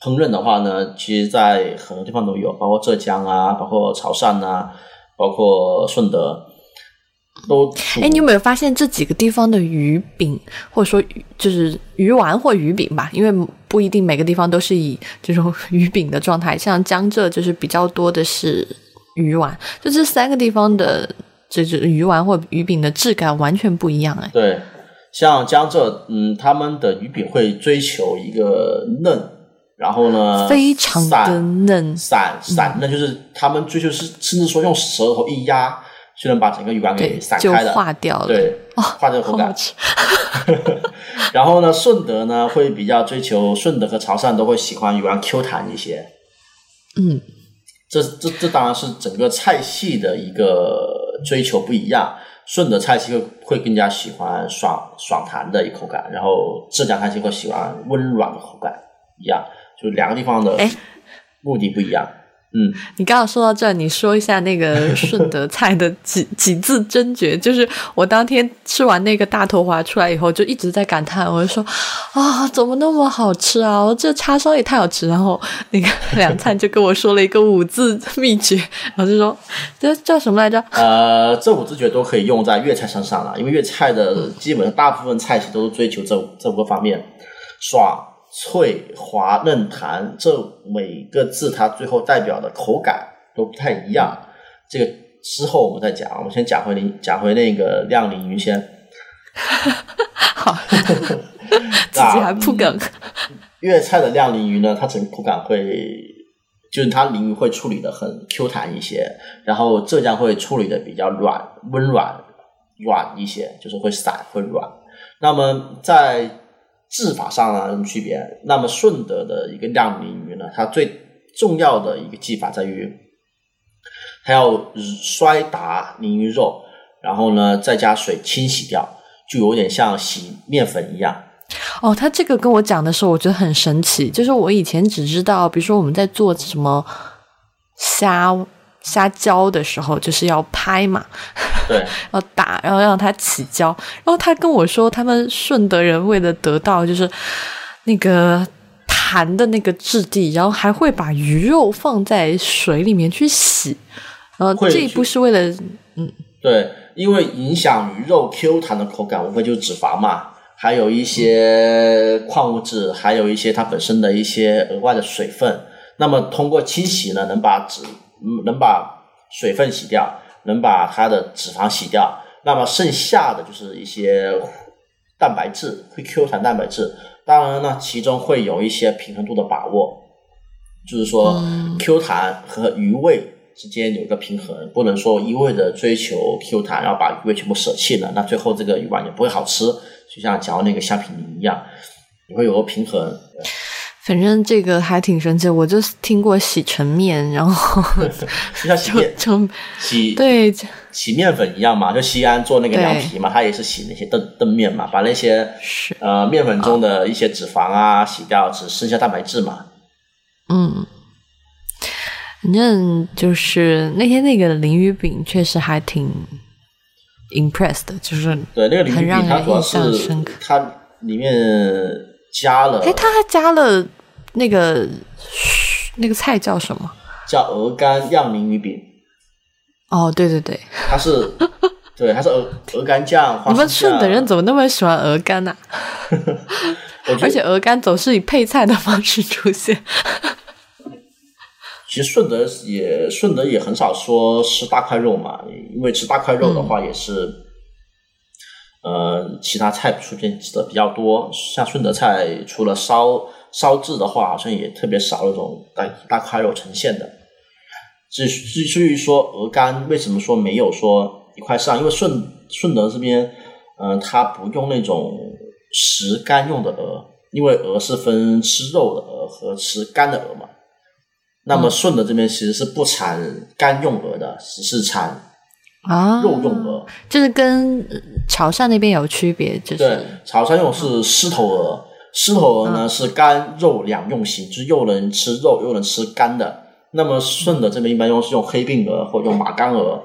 烹饪的话呢，其实在很多地方都有，包括浙江啊，包括潮汕啊，包括顺德。都哎，你有没有发现这几个地方的鱼饼，或者说就是鱼丸或鱼饼吧？因为不一定每个地方都是以这种 鱼饼的状态。像江浙就是比较多的是鱼丸，就这三个地方的这这鱼丸或鱼饼的质感完全不一样哎。对，像江浙，嗯，他们的鱼饼会追求一个嫩，然后呢，非常的嫩，散散嫩，就是他们追求是甚至说用舌头一压。就能把整个鱼丸给散开的，化掉了。对，化掉口感。然后呢，顺德呢会比较追求，顺德和潮汕都会喜欢鱼丸 Q 弹一些。嗯，这这这当然是整个菜系的一个追求不一样。顺德菜系会会更加喜欢爽爽弹的一口感，然后浙江菜系会喜欢温软的口感，一样，就两个地方的目的不一样。嗯，你刚刚说到这，你说一下那个 顺德菜的几几字真诀。就是我当天吃完那个大头华出来以后，就一直在感叹，我就说啊，怎么那么好吃啊？我这叉烧也太好吃。然后那个 梁灿就跟我说了一个五字秘诀，然后就说这叫什么来着？呃，这五字诀都可以用在粤菜身上了，因为粤菜的基本上大部分菜系都是追求这这五个方面，爽。脆、滑、嫩、弹，这每个字它最后代表的口感都不太一样。这个之后我们再讲，我们先讲回林，讲回那个亮鳞鱼先。好，自己还铺梗。粤菜的亮鳞鱼呢，它整个口感会，就是它鳞鱼会处理的很 Q 弹一些，然后浙江会处理的比较软、温软、软一些，就是会散、会软。那么在制法上呢有什么区别？那么顺德的一个亮鳞鱼呢，它最重要的一个技法在于，它要摔打鲮鱼肉，然后呢再加水清洗掉，就有点像洗面粉一样。哦，他这个跟我讲的时候，我觉得很神奇。就是我以前只知道，比如说我们在做什么虾。虾胶的时候就是要拍嘛，对，要打，然后让它起胶。然后他跟我说，他们顺德人为了得到就是那个弹的那个质地，然后还会把鱼肉放在水里面去洗。然后这一步是为了，嗯，对，因为影响鱼肉 Q 弹的口感，无非就是脂肪嘛，还有一些矿物质，还有一些它本身的一些额外的水分。那么通过清洗呢，能把脂能把水分洗掉，能把它的脂肪洗掉，那么剩下的就是一些蛋白质，会 Q 弹蛋白质。当然呢，其中会有一些平衡度的把握，就是说 Q 弹和鱼味之间有一个平衡，不能说一味的追求 Q 弹，然后把鱼味全部舍弃了，那最后这个鱼丸也不会好吃，就像嚼那个橡皮泥一样，你会有个平衡。反正这个还挺神奇，我就听过洗成面，然后 就像洗面。洗对洗面粉一样嘛，就西安做那个凉皮嘛，它也是洗那些灯灯面嘛，把那些呃面粉中的一些脂肪啊洗掉，只剩下蛋白质嘛。嗯，反正就是那天那个鲮鱼饼确实还挺 impressed，就是对那个鲮鱼饼它主要是它里面加了，哎，他还加了。那个那个菜叫什么？叫鹅肝酿鲮鱼饼。哦，对对对，它是，对，它是鹅鹅肝酱。你们顺德人怎么那么喜欢鹅肝呢？而且鹅肝总是以配菜的方式出现。其实顺德也顺德也很少说吃大块肉嘛，因为吃大块肉的话也是，呃，其他菜出现的比较多。像顺德菜除了烧。烧制的话，好像也特别少那种大大块肉呈现的。至至至于说鹅肝，为什么说没有说一块上？因为顺顺德这边，嗯，它不用那种食肝用的鹅，因为鹅是分吃肉的鹅和吃肝的鹅嘛。那么顺德这边其实是不产肝用鹅的，只是产啊肉用鹅，就是跟潮汕那边有区别，就是对，潮汕用是狮头鹅。狮头鹅呢是肝肉两用型，就是又能吃肉又能吃肝的。那么顺德这边一般用是用黑鬓鹅或用马肝鹅，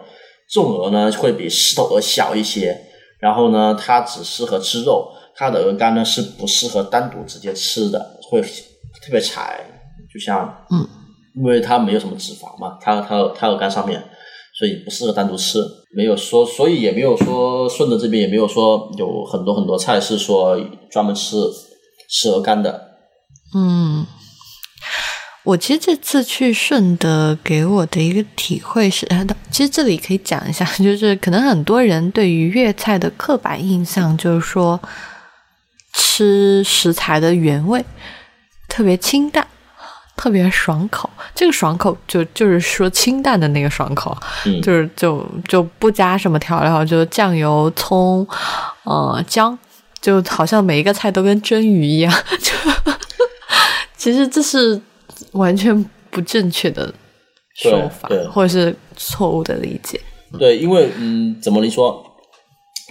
这种鹅呢会比狮头鹅小一些。然后呢，它只适合吃肉，它的鹅肝呢是不适合单独直接吃的，会特别柴。就像嗯，因为它没有什么脂肪嘛，它它它鹅肝上面，所以不适合单独吃。没有说，所以也没有说顺德这边也没有说有很多很多菜是说专门吃。吃鹅肝的，嗯，我其实这次去顺德给我的一个体会是，其实这里可以讲一下，就是可能很多人对于粤菜的刻板印象就是说吃食材的原味，特别清淡，特别爽口。这个爽口就就是说清淡的那个爽口，就是就就不加什么调料，就酱油、葱、呃姜。就好像每一个菜都跟蒸鱼一样，就其实这是完全不正确的说法，或者是错误的理解。对，因为嗯，怎么你说，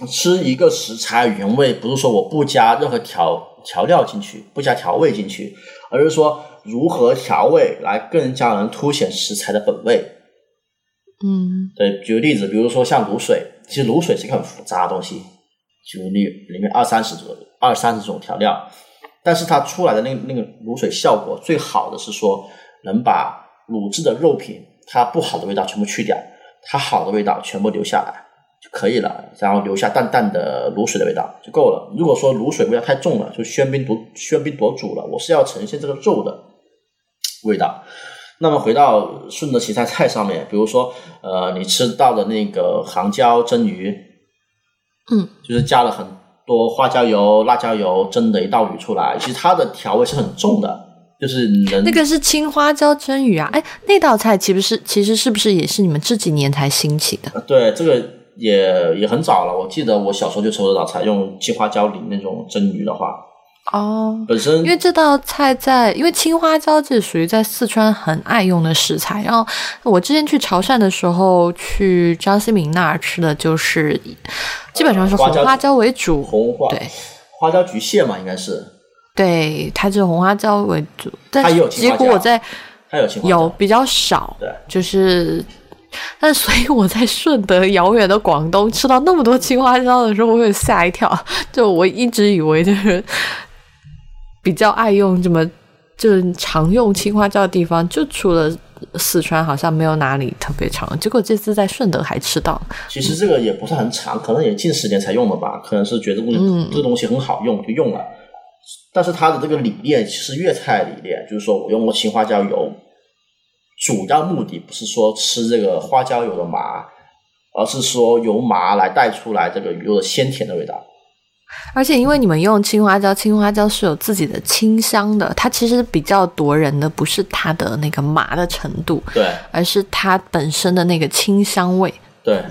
吃一个食材原味，不是说我不加任何调调料进去，不加调味进去，而是说如何调味来更加能凸显食材的本味。嗯对，举个例子，比如说像卤水，其实卤水是一个很复杂的东西，就里里面二三十种二三十种调料，但是它出来的那个那个卤水效果最好的是说能把卤制的肉品它不好的味道全部去掉，它好的味道全部留下来就可以了，然后留下淡淡的卤水的味道就够了。如果说卤水味道太重了，就喧宾夺喧宾夺主了，我是要呈现这个肉的味道。那么回到顺德芹菜菜上面，比如说，呃，你吃到的那个杭椒蒸鱼，嗯，就是加了很多花椒油、辣椒油蒸的一道鱼出来，其实它的调味是很重的，就是能那个是青花椒蒸鱼啊，哎，那道菜岂不是其实是不是也是你们这几年才兴起的？对这个也也很早了。我记得我小时候就吃过这道菜，用青花椒淋那种蒸鱼的话，哦，本身因为这道菜在，因为青花椒这属于在四川很爱用的食材。然后我之前去潮汕的时候，去张新明那儿吃的就是基本上是红花椒为主，红花对花椒焗蟹嘛，应该是对，它是红花椒为主，但结果我在它有青有比较少，对就是。但所以我在顺德遥远的广东吃到那么多青花椒的时候，我有吓一跳。就我一直以为就是比较爱用这么就是常用青花椒的地方，就除了四川，好像没有哪里特别常用。结果这次在顺德还吃到，其实这个也不是很长，可能也近十年才用的吧。可能是觉得这个东西、这个东西很好用就用了，但是它的这个理念其实粤菜理念，就是说我用过青花椒油，主要目的不是说吃这个花椒油的麻，而是说由麻来带出来这个鱼肉的鲜甜的味道。而且因为你们用青花椒，青花椒是有自己的清香的，它其实比较夺人的不是它的那个麻的程度，对而是它本身的那个清香味。对，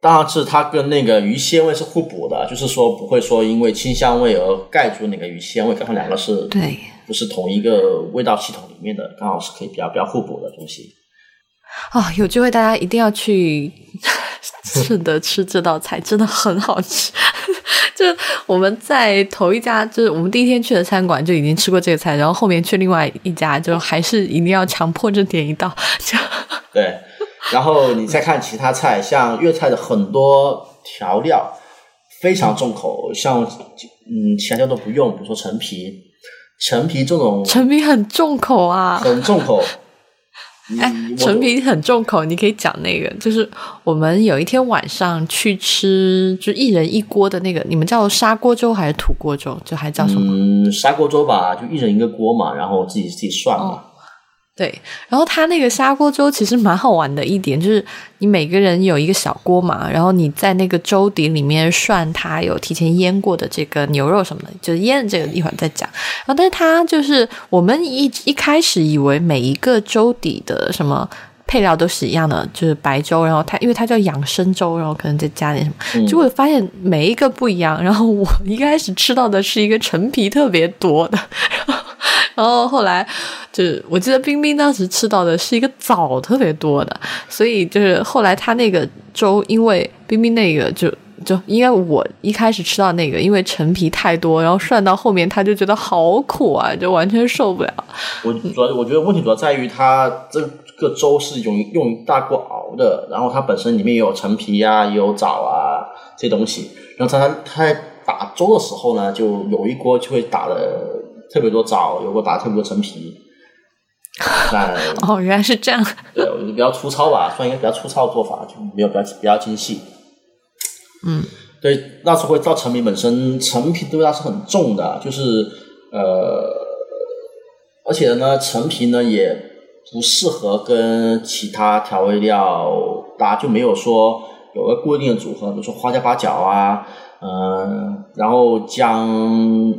当然是它跟那个鱼鲜味是互补的，就是说不会说因为清香味而盖住那个鱼鲜味，刚好两个是对，不是同一个味道系统里面的，刚好是可以比较比较互补的东西。啊、有机会大家一定要去顺德吃这道菜，真的很好吃。就我们在头一家，就是我们第一天去的餐馆就已经吃过这个菜，然后后面去另外一家，就还是一定要强迫着点一道。就 对，然后你再看其他菜，像粤菜的很多调料非常重口，像嗯其他料都不用，比如说陈皮，陈皮这种陈皮很重口啊，很重口。哎陈皮很重口，你可以讲那个，就是我们有一天晚上去吃，就一人一锅的那个，你们叫砂锅粥还是土锅粥？就还叫什么？嗯砂锅粥吧，就一人一个锅嘛，然后自己自己涮嘛。哦对，然后它那个砂锅粥其实蛮好玩的一点，就是你每个人有一个小锅嘛，然后你在那个粥底里面涮它有提前腌过的这个牛肉什么的，就是腌这个一会儿再讲。然后，但是它就是我们一一开始以为每一个粥底的什么。配料都是一样的，就是白粥，然后它因为它叫养生粥，然后可能再加点什么，嗯结果发现每一个不一样。然后我一开始吃到的是一个陈皮特别多的，然后然后后来就是我记得冰冰当时吃到的是一个枣特别多的，所以就是后来他那个粥，因为冰冰那个就。就应该我一开始吃到那个，因为陈皮太多，然后涮到后面他就觉得好苦啊，就完全受不了。我主要我觉得问题主要在于它这个粥是用用大锅熬的，然后它本身里面也有陈皮呀、也有枣啊这些东西，然后它它打粥的时候呢，就有一锅就会打的特别多枣，有一锅打特别多陈皮。但哦，原来是这样。对，我觉得比较粗糙吧，算一个比较粗糙的做法，就没有比较比较精细。嗯，对，那是会造陈皮本身，陈皮的味道是很重的，就是呃，而且呢，陈皮呢也不适合跟其他调味料搭，就没有说有个固定的组合，比如说花椒八角啊，嗯、然后姜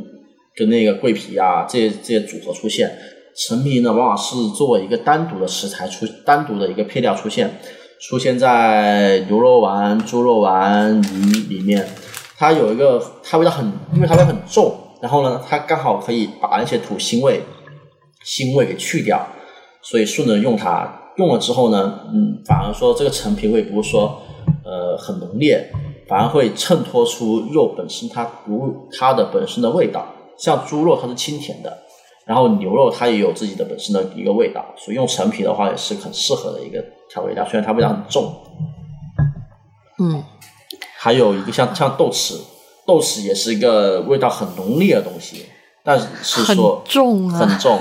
跟那个桂皮啊这些这些组合出现。陈皮呢，往往是作为一个单独的食材出，单独的一个配料出现，出现在牛肉丸、猪肉丸、鱼里面。它有一个，它味道很，因为它味很重，然后呢，它刚好可以把那些土腥味、腥味给去掉，所以顺着用它用了之后呢，嗯，反而说这个陈皮味不是说呃很浓烈，反而会衬托出肉本身它独它的本身的味道。像猪肉它是清甜的，然后牛肉它也有自己的本身的一个味道，所以用陈皮的话也是很适合的一个调味料，虽然它味道很重。嗯，还有一个像像豆豉，豆豉也是一个味道很浓烈的东西，但是说很重啊，很重。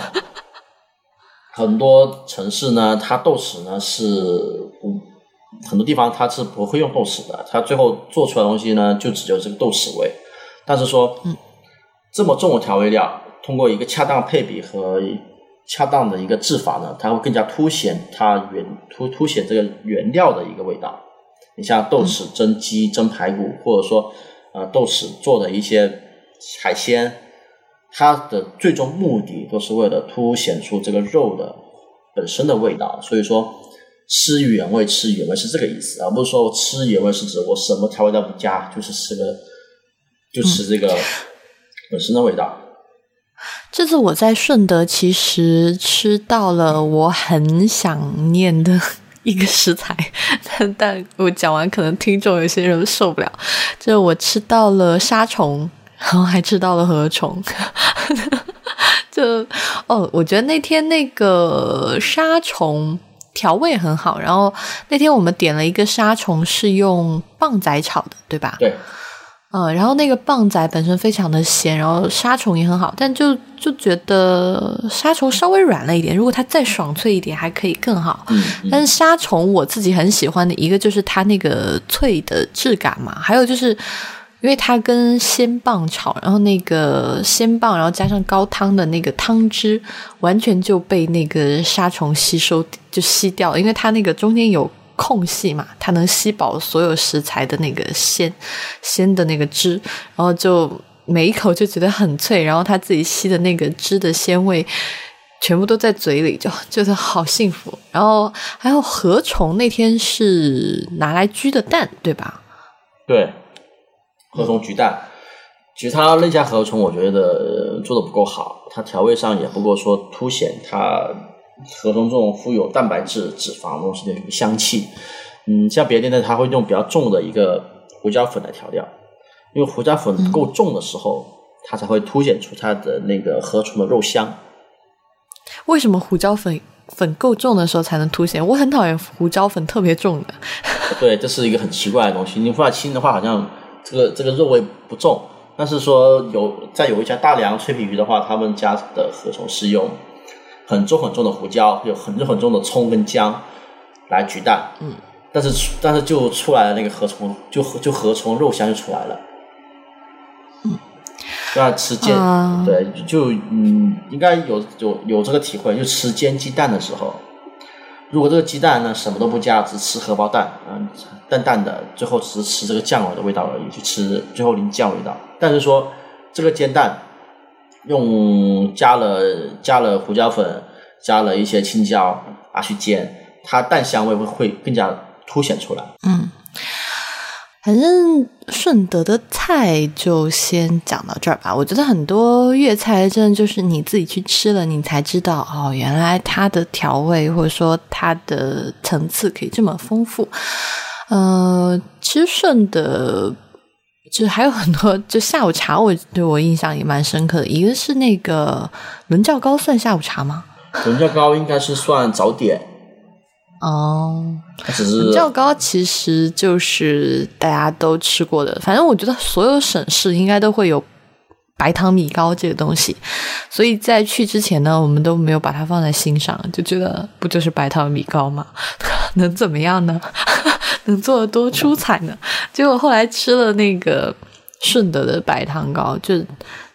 很多城市呢，它豆豉呢是不很多地方它是不会用豆豉的，它最后做出来的东西呢就只有这个豆豉味。但是说，嗯，这么重的调味料，通过一个恰当配比和恰当的一个制法呢，它会更加凸显它原凸凸显这个原料的一个味道。你像豆豉蒸鸡、蒸排骨，或者说呃豆豉做的一些海鲜。它的最终目的都是为了凸显出这个肉的本身的味道，所以说吃原味，吃原味是这个意思，而不是说吃原味是指我什么调味料不加，就是吃个就吃这个本身的味道。这次我在顺德其实吃到了我很想念的一个食材，但但我讲完可能听众有些人受不了，就是我吃到了沙虫。然后还吃到了河虫，就哦，我觉得那天那个沙虫调味很好。然后那天我们点了一个沙虫是用棒仔炒的，对吧？对。嗯，然后那个棒仔本身非常的咸，然后沙虫也很好，但就就觉得沙虫稍微软了一点，如果它再爽脆一点还可以更好。嗯。但是沙虫我自己很喜欢的一个就是它那个脆的质感嘛，还有就是。因为它跟鲜棒炒，然后那个鲜棒，然后加上高汤的那个汤汁，完全就被那个沙虫吸收就吸掉了。因为它那个中间有空隙嘛，它能吸饱所有食材的那个鲜鲜的那个汁，然后就每一口就觉得很脆，然后它自己吸的那个汁的鲜味全部都在嘴里，就觉得好幸福。然后还有河虫，那天是拿来焗的蛋，对吧？对。河虫焗蛋，其实它那家河虫我觉得做的不够好，它调味上也不够说凸显它河虫这种富有蛋白质、脂肪东西的一个香气。嗯，像别的店呢，它会用比较重的一个胡椒粉来调料，因为胡椒粉够重的时候，它才会凸显出它的那个河虫的肉香。为什么胡椒粉粉够重的时候才能凸显？我很讨厌胡椒粉特别重的。对，这是一个很奇怪的东西。你放轻的话，好像。这个这个肉味不重，但是说有在有一家大良脆皮鱼的话，他们家的河虫是用很重很重的胡椒，有很重很重的葱跟姜来焗蛋，嗯，但是但是就出来了那个河虫，就就河虫肉香就出来了，嗯，那吃煎对就嗯应该有有有这个体会，就吃煎鸡蛋的时候。如果这个鸡蛋呢什么都不加，只吃荷包蛋，嗯，淡淡的，最后只是吃这个酱油的味道而已，就吃最后淋酱味道。但是说这个煎蛋用加了加了胡椒粉，加了一些青椒啊去煎，它蛋香味会会更加凸显出来。嗯。反正顺德的菜就先讲到这儿吧。我觉得很多粤菜真的就是你自己去吃了，你才知道哦，原来它的调味或者说它的层次可以这么丰富。呃，其实顺德就还有很多，就下午茶，我对我印象也蛮深刻的。一个是那个伦教糕，算下午茶吗？伦教糕应该是算早点。哦，只是较高，其实就是大家都吃过的。反正我觉得所有省市应该都会有白糖米糕这个东西，所以在去之前呢，我们都没有把它放在心上，就觉得不就是白糖米糕吗？能怎么样呢？能做的多出彩呢？结果后来吃了那个顺德的白糖糕，就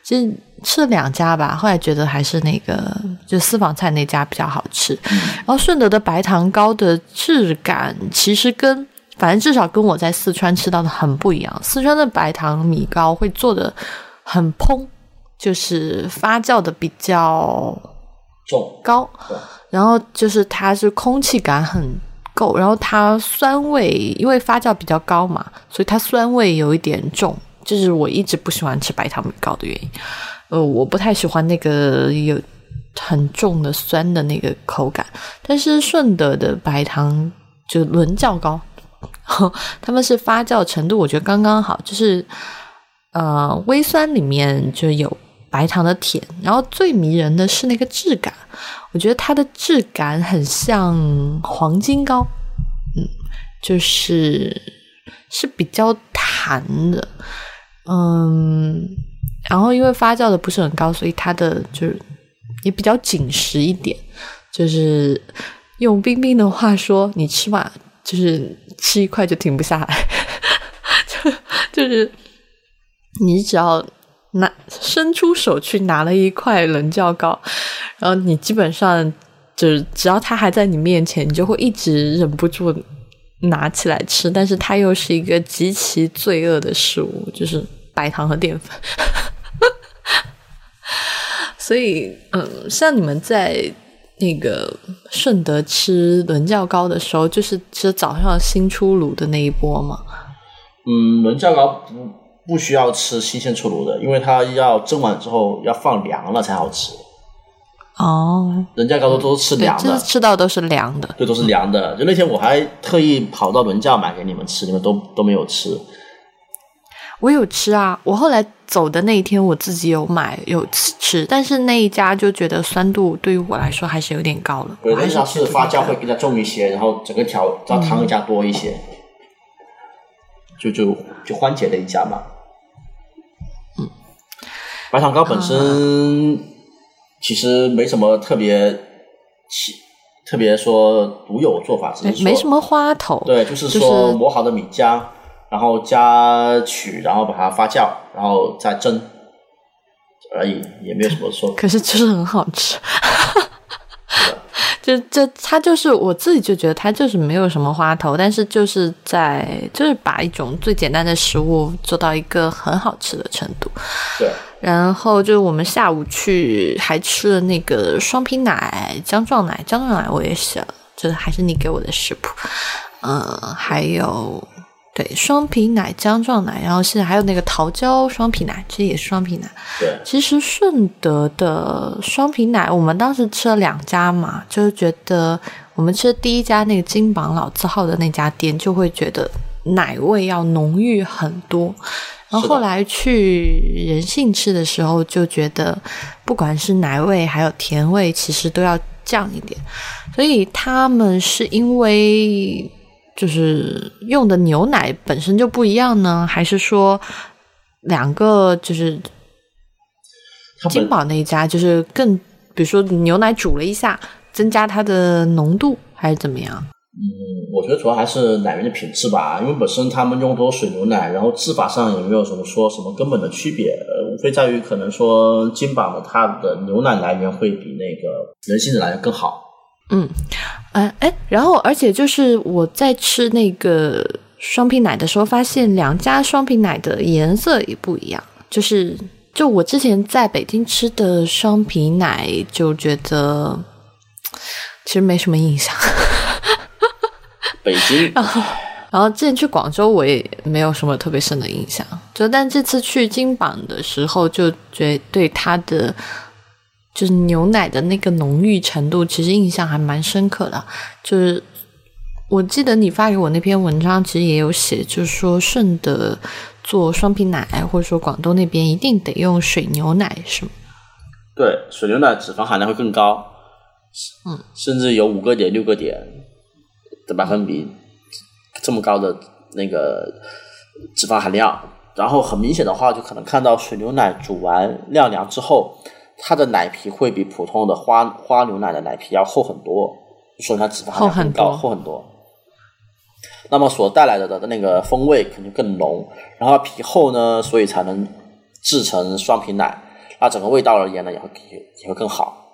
就。吃了两家吧，后来觉得还是那个就私房菜那家比较好吃。然后顺德的白糖糕的质感其实跟反正至少跟我在四川吃到的很不一样。四川的白糖米糕会做的很蓬，就是发酵的比较重高，然后就是它是空气感很够，然后它酸味因为发酵比较高嘛，所以它酸味有一点重，这是我一直不喜欢吃白糖米糕的原因。呃，我不太喜欢那个有很重的酸的那个口感。但是顺德的白糖就轮较高，他们是发酵程度我觉得刚刚好，就是呃微酸里面就有白糖的甜，然后最迷人的是那个质感，我觉得它的质感很像黄金糕，嗯，就是是比较弹的，嗯，然后因为发酵的不是很高，所以它的就是也比较紧实一点，就是用冰冰的话说，你吃嘛，就是吃一块就停不下来，就就是你只要拿伸出手去拿了一块棱角糕，然后你基本上就是只要它还在你面前，你就会一直忍不住拿起来吃，但是它又是一个极其罪恶的食物，就是白糖和淀粉。所以，嗯，像你们在那个顺德吃轮教糕的时候，就是吃早上新出炉的那一波吗？嗯，轮教糕不不需要吃新鲜出炉的，因为它要蒸完之后要放凉了才好吃。哦，人家高头都是吃，凉的就是，吃到都是凉的。对，都是凉的。就那天我还特意跑到伦教买给你们吃，你们都都没有吃。我有吃啊，我后来走的那一天，我自己有买有吃，但是那一家就觉得酸度对于我来说还是有点高了。对，我还是发酵会更加重一些，然后整个调，然后糖加多一些，就就就欢姐的一家嘛。嗯，白糖糕本身其实没什么特别起，特别说独有做法，只是说没没什么花头。对，就是就是说磨好的米浆，然后加曲，然后把它发酵，然后再蒸而已，也没有什么说。可是就是很好吃。就这，它就是我自己就觉得它就是没有什么花头，但是就是在就是把一种最简单的食物做到一个很好吃的程度。对，然后就是我们下午去还吃了那个双皮奶、姜撞奶，姜撞奶我也写了，就是还是你给我的食谱。嗯，还有对双皮奶、姜撞奶，然后现在还有那个桃胶双皮奶，其实也是双皮奶。对，其实顺德的双皮奶，我们当时吃了两家嘛，就是觉得我们吃的第一家那个金榜老字号的那家店，就会觉得奶味要浓郁很多。然后后来去人性吃的时候，就觉得不管是奶味还有甜味，其实都要降一点。所以他们是因为就是用的牛奶本身就不一样呢，还是说两个就是金宝那一家就是更，比如说牛奶煮了一下，增加它的浓度，还是怎么样？嗯，我觉得主要还是奶源的品质吧，因为本身他们用都是水牛奶，然后制法上也没有什么说什么根本的区别，呃，无非在于可能说金榜的它的牛奶来源会比那个人性的来源更好。嗯，哎哎，然后而且就是我在吃那个双皮奶的时候，发现两家双皮奶的颜色也不一样，就是就我之前在北京吃的双皮奶，就觉得其实没什么印象。北京，然后之前去广州，我也没有什么特别深的印象。就但这次去金榜的时候，就觉得对它的就是牛奶的那个浓郁程度，其实印象还蛮深刻的。就是我记得你发给我那篇文章，其实也有写，就是说顺德做双皮奶，或者说广东那边一定得用水牛奶，是吗？对，水牛奶脂肪含量会更高，嗯，甚至有五个点、六个点的百分比，这么高的那个脂肪含量。然后很明显的话，就可能看到水牛奶煮完晾凉之后，它的奶皮会比普通的花花牛奶的奶皮要厚很多，说明它脂肪含量很高，厚厚很多。那么所带来的的那个风味肯定更浓，然后皮厚呢，所以才能制成双皮奶。那整个味道而言呢，也会也也会更好。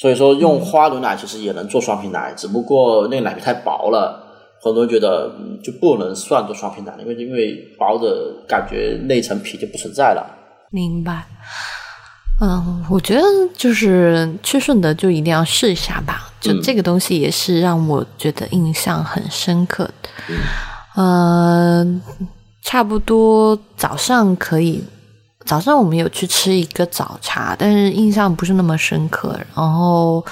所以说，用花牛奶其实也能做双皮奶，只不过那个奶皮太薄了，很多人觉得嗯就不能算做双皮奶，因为因为薄的感觉那层皮就不存在了。明白。嗯，我觉得就是去顺德就一定要试一下吧。就嗯这个东西也是让我觉得印象很深刻的。嗯、差不多早上可以，早上我们有去吃一个早茶，但是印象不是那么深刻。然后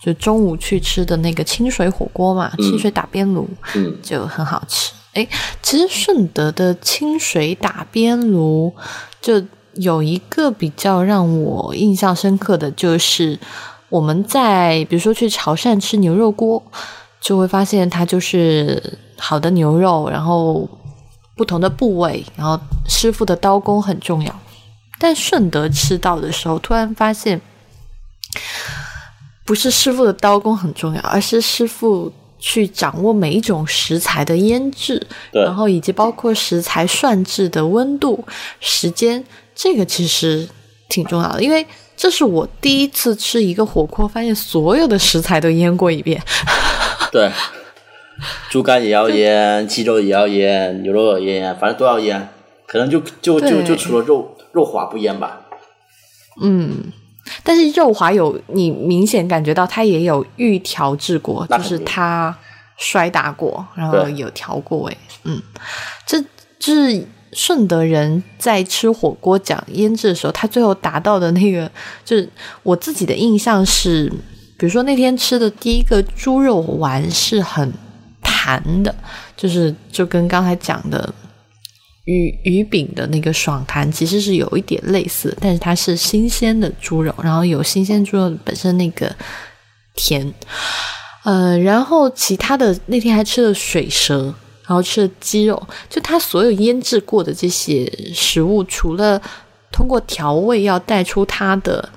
就中午去吃的那个清水火锅嘛，清水打边炉，嗯就很好吃。哎，其实顺德的清水打边炉就有一个比较让我印象深刻的就是我们在比如说去潮汕吃牛肉锅，就会发现它就是好的牛肉，然后不同的部位，然后师傅的刀工很重要。但顺德吃到的时候，突然发现不是师傅的刀工很重要，而是师傅去掌握每一种食材的腌制，然后以及包括食材涮制的温度、时间，这个其实挺重要的，因为这是我第一次吃一个火锅，发现所有的食材都腌过一遍。对，猪肝也要腌，鸡肉也要腌，牛肉也要腌，反正都要腌。可能就就就对就除了肉肉滑不腌吧。嗯，但是肉滑有你明显感觉到它也有预调制过，就是它摔打过，然后有调过味。嗯，这就是顺德人在吃火锅讲腌制的时候，他最后达到的那个，就是我自己的印象是，比如说那天吃的第一个猪肉丸是很弹的，就是就跟刚才讲的。鱼鱼饼的那个爽弹其实是有一点类似，但是它是新鲜的猪肉，然后有新鲜猪肉本身那个甜，呃，然后其他的那天还吃了水蛇，然后吃了鸡肉，就它所有腌制过的这些食物，除了通过调味要带出它的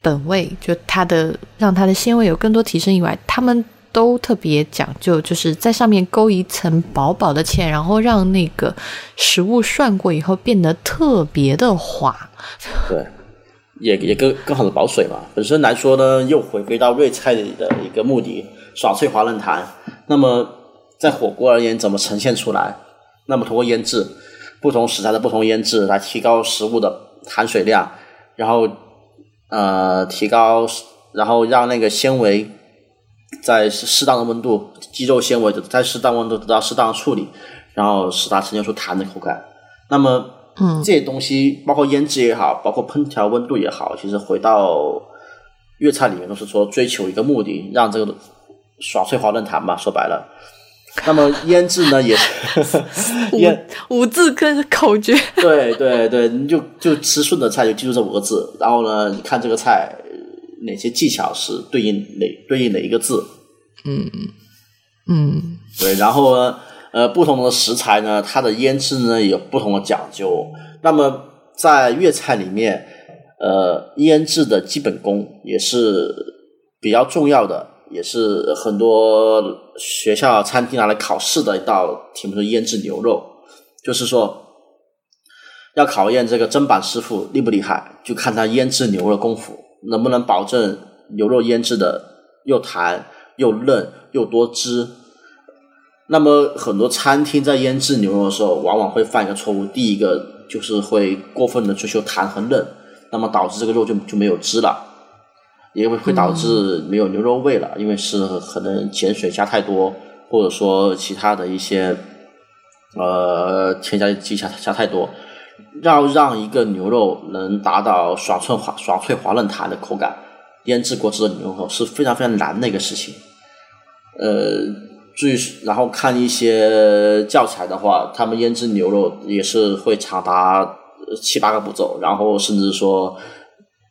本味，就它的让它的鲜味有更多提升以外，他们都特别讲究，就是在上面勾一层薄薄的芡，然后让那个食物涮过以后变得特别的滑。对，也也更更好的保水嘛。本身来说呢，又回归到粤菜的一个目的，爽脆滑嫩弹。那么在火锅而言，怎么呈现出来？那么通过腌制，不同食材的不同腌制来提高食物的含水量，然后呃提高，然后让那个纤维在适当的温度，肌肉纤维在适当温度得到适当的处理，然后使它呈现出弹的口感。那么嗯这些东西包括腌制也好，包括烹调温度也好，其实回到粤菜里面都是说追求一个目的，让这个耍翠花嫩弹嘛。说白了，那么腌制呢也是 腌，五字跟口诀，对对对，你就就吃顺德菜就记住这五个字，然后呢，你看这个菜呃哪些技巧是对应哪对应哪一个字，嗯嗯对，然后呢，呃，不同的食材呢，它的腌制呢也有不同的讲究。那么在粤菜里面，呃，腌制的基本功也是比较重要的，也是很多学校餐厅拿来考试的一道题目，是腌制牛肉。就是说，要考验这个砧板师傅厉不厉害，就看他腌制牛肉功夫能不能保证牛肉腌制的又弹又嫩又多汁。那么很多餐厅在腌制牛肉的时候，往往会犯一个错误，第一个就是会过分的追求弹和嫩，那么导致这个肉就就没有汁了，也会会导致没有牛肉味了，因为是可能碱水加太多，或者说其他的一些呃添加剂加加太多，要让一个牛肉能达到爽脆滑爽脆滑嫩弹的口感，腌制过之的牛肉是非常非常难的一个事情。呃，至于然后看一些教材的话，他们腌制牛肉也是会长达七八个步骤，然后甚至说，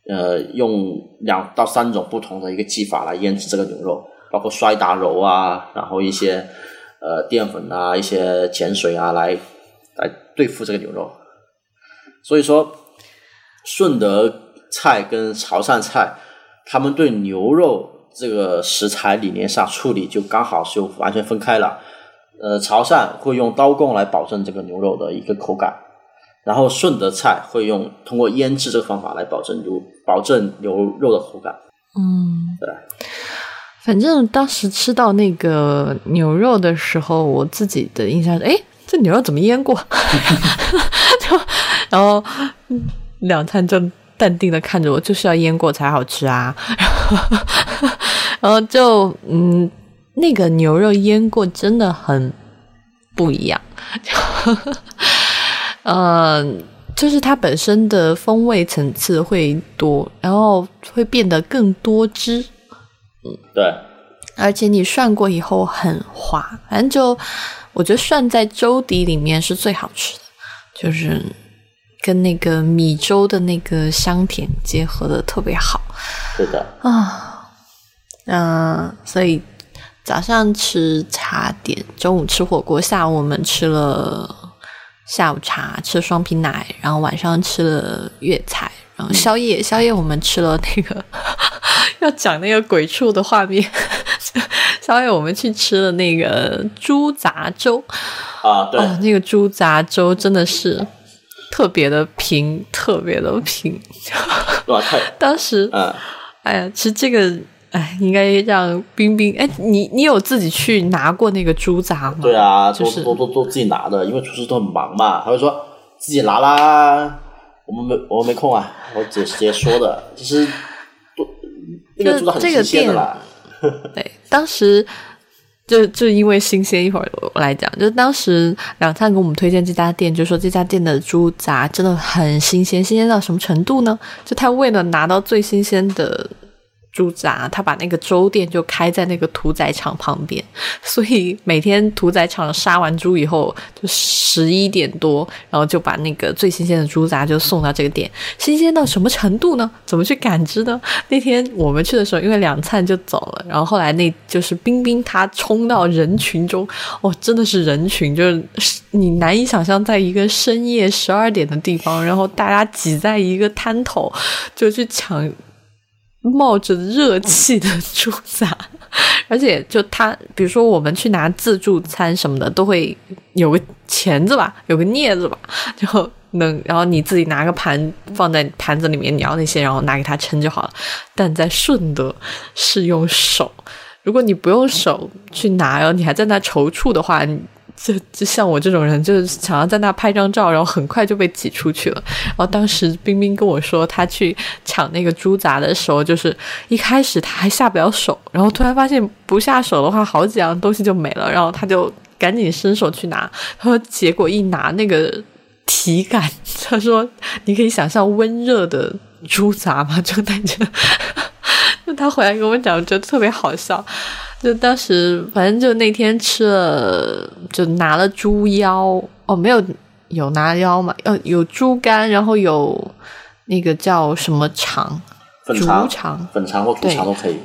呃，用两到三种不同的一个技法来腌制这个牛肉，包括摔打揉啊，然后一些呃淀粉啊、一些碱水啊来来对付这个牛肉。所以说，顺德菜跟潮汕菜，他们对牛肉这个食材理念上处理就刚好就完全分开了。呃，潮汕会用刀工来保证这个牛肉的一个口感，然后顺德菜会用通过腌制这个方法来保证牛保证牛肉的口感。嗯，对。反正当时吃到那个牛肉的时候，我自己的印象是，哎，这牛肉怎么腌过？就 然后嗯两餐就淡定的看着我，就是要腌过才好吃啊。然后就嗯，那个牛肉腌过真的很不一样。嗯、就是它本身的风味层次会多，然后会变得更多汁。嗯，对。而且你涮过以后很滑，反正就我觉得涮在粥底里面是最好吃的，就是跟那个米粥的那个香甜结合的特别好。是的啊，嗯，所以早上吃茶点，中午吃火锅，下午我们吃了下午茶，吃了双皮奶，然后晚上吃了粤菜，然后宵夜，宵夜我们吃了那个 要讲那个鬼畜的画面。宵夜我们去吃了那个猪杂粥啊，对，那个猪杂粥真的是特别的平，特别的平。哇，太当时，嗯，哎呀，其实这个，哎，应该让冰冰，哎，你你有自己去拿过那个猪杂吗？对啊，都都都都自己拿的，因为厨师都很忙嘛，他会说自己拿啦，我们没我们没空啊，我直直接说的，其实都那个猪杂很新鲜的啦。对，当时就就因为新鲜，一会儿我来讲，就当时两灿给我们推荐这家店，就说这家店的猪杂真的很新鲜，新鲜到什么程度呢？就他为了拿到最新鲜的。猪杂，他把那个粥店就开在那个屠宰场旁边，所以每天屠宰场杀完猪以后，就十一点多，然后就把那个最新鲜的猪杂就送到这个店。新鲜到什么程度呢？怎么去感知呢？那天我们去的时候，因为两餐就走了，然后后来那就是冰冰他冲到人群中，哦，真的是人群，就是你难以想象，在一个深夜十二点的地方，然后大家挤在一个摊头，就去抢。冒着热气的猪杂，而且就他，比如说我们去拿自助餐什么的，都会有个钳子吧，有个镊子吧，就能，然后你自己拿个盘放在盘子里面，你要那些，然后拿给他称就好了。但在顺德是用手，如果你不用手去拿，然后你还在那踌躇的话。就就像我这种人，就是想要在那拍张照，然后很快就被挤出去了。然后当时冰冰跟我说，他去抢那个猪杂的时候，就是一开始他还下不了手，然后突然发现不下手的话，好几样东西就没了，然后他就赶紧伸手去拿。他说，结果一拿那个体感，他说你可以想象温热的猪杂吗？就感觉，就他回来跟我讲，觉得特别好笑。就当时，反正就那天吃了，就拿了猪腰哦，没有有拿腰嘛？呃，有猪肝，然后有那个叫什么肠，粉肠，粉肠或猪肠都可以。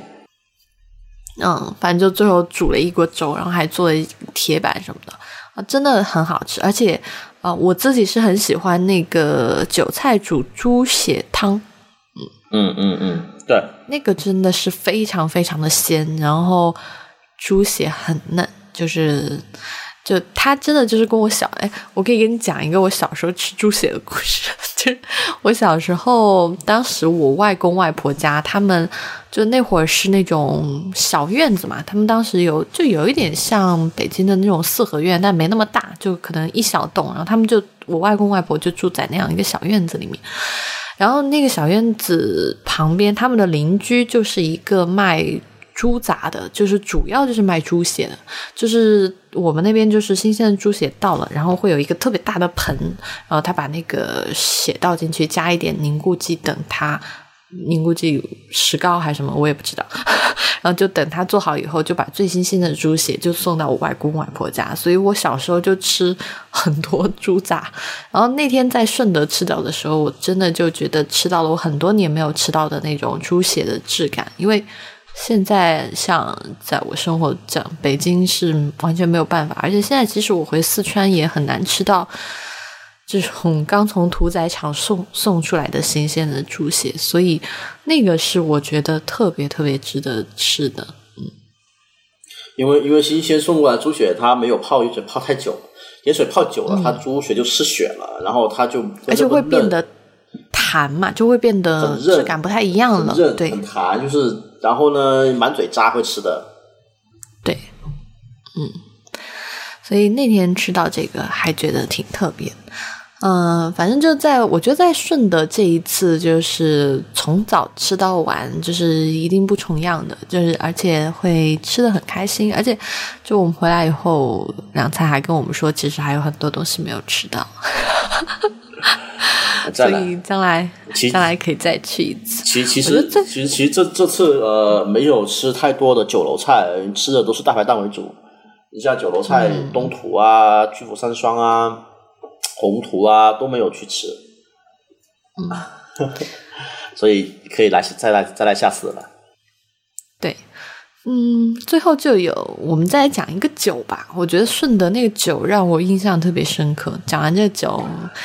嗯，反正就最后煮了一锅粥，然后还做了铁板什么的啊，真的很好吃。而且啊，我自己是很喜欢那个韭菜煮猪血汤。嗯嗯嗯嗯。对，那个真的是非常非常的鲜，然后猪血很嫩，就是就它真的就是跟我小哎，我可以给你讲一个我小时候吃猪血的故事。就是我小时候，当时我外公外婆家，他们就那会儿是那种小院子嘛，他们当时有就有一点像北京的那种四合院，但没那么大，就可能一小栋，然后他们就我外公外婆就住在那样一个小院子里面。然后那个小院子旁边，他们的邻居就是一个卖猪杂的，就是主要就是卖猪血的。就是我们那边就是新鲜的猪血到了，然后会有一个特别大的盆，然后他把那个血倒进去，加一点凝固剂，等它。凝固剂石膏还是什么，我也不知道。然后就等它做好以后，就把最新鲜的猪血就送到我外公外婆家。所以我小时候就吃很多猪杂。然后那天在顺德吃到的时候，我真的就觉得吃到了我很多年没有吃到的那种猪血的质感。因为现在像在我生活这样，北京是完全没有办法。而且现在即使我回四川，也很难吃到。这种刚从屠宰场送送出来的新鲜的猪血，所以那个是我觉得特别特别值得吃的。嗯，因为因为新鲜送过来猪血，它没有泡盐水泡太久，盐水泡久了，它猪血就失血了，然后它就而且会变得弹嘛，就会变得质感不太一样了。对，很弹，就是然后呢，满嘴渣会吃的。对，嗯，所以那天吃到这个还觉得挺特别。嗯，反正就在我觉得在顺德这一次，就是从早吃到晚，就是一定不重样的，就是而且会吃的很开心，而且就我们回来以后，梁菜还跟我们说，其实还有很多东西没有吃到。所以将来其将来可以再去一次。其其实其实其实这这次呃没有吃太多的酒楼菜，吃的都是大排档为主。你像酒楼菜，嗯东土啊、巨富山双啊、宏图啊都没有去吃。嗯，所以可以来再来再来下次了。对，嗯，最后就有我们再来讲一个酒吧。我觉得顺德那个酒让我印象特别深刻。讲完这个酒，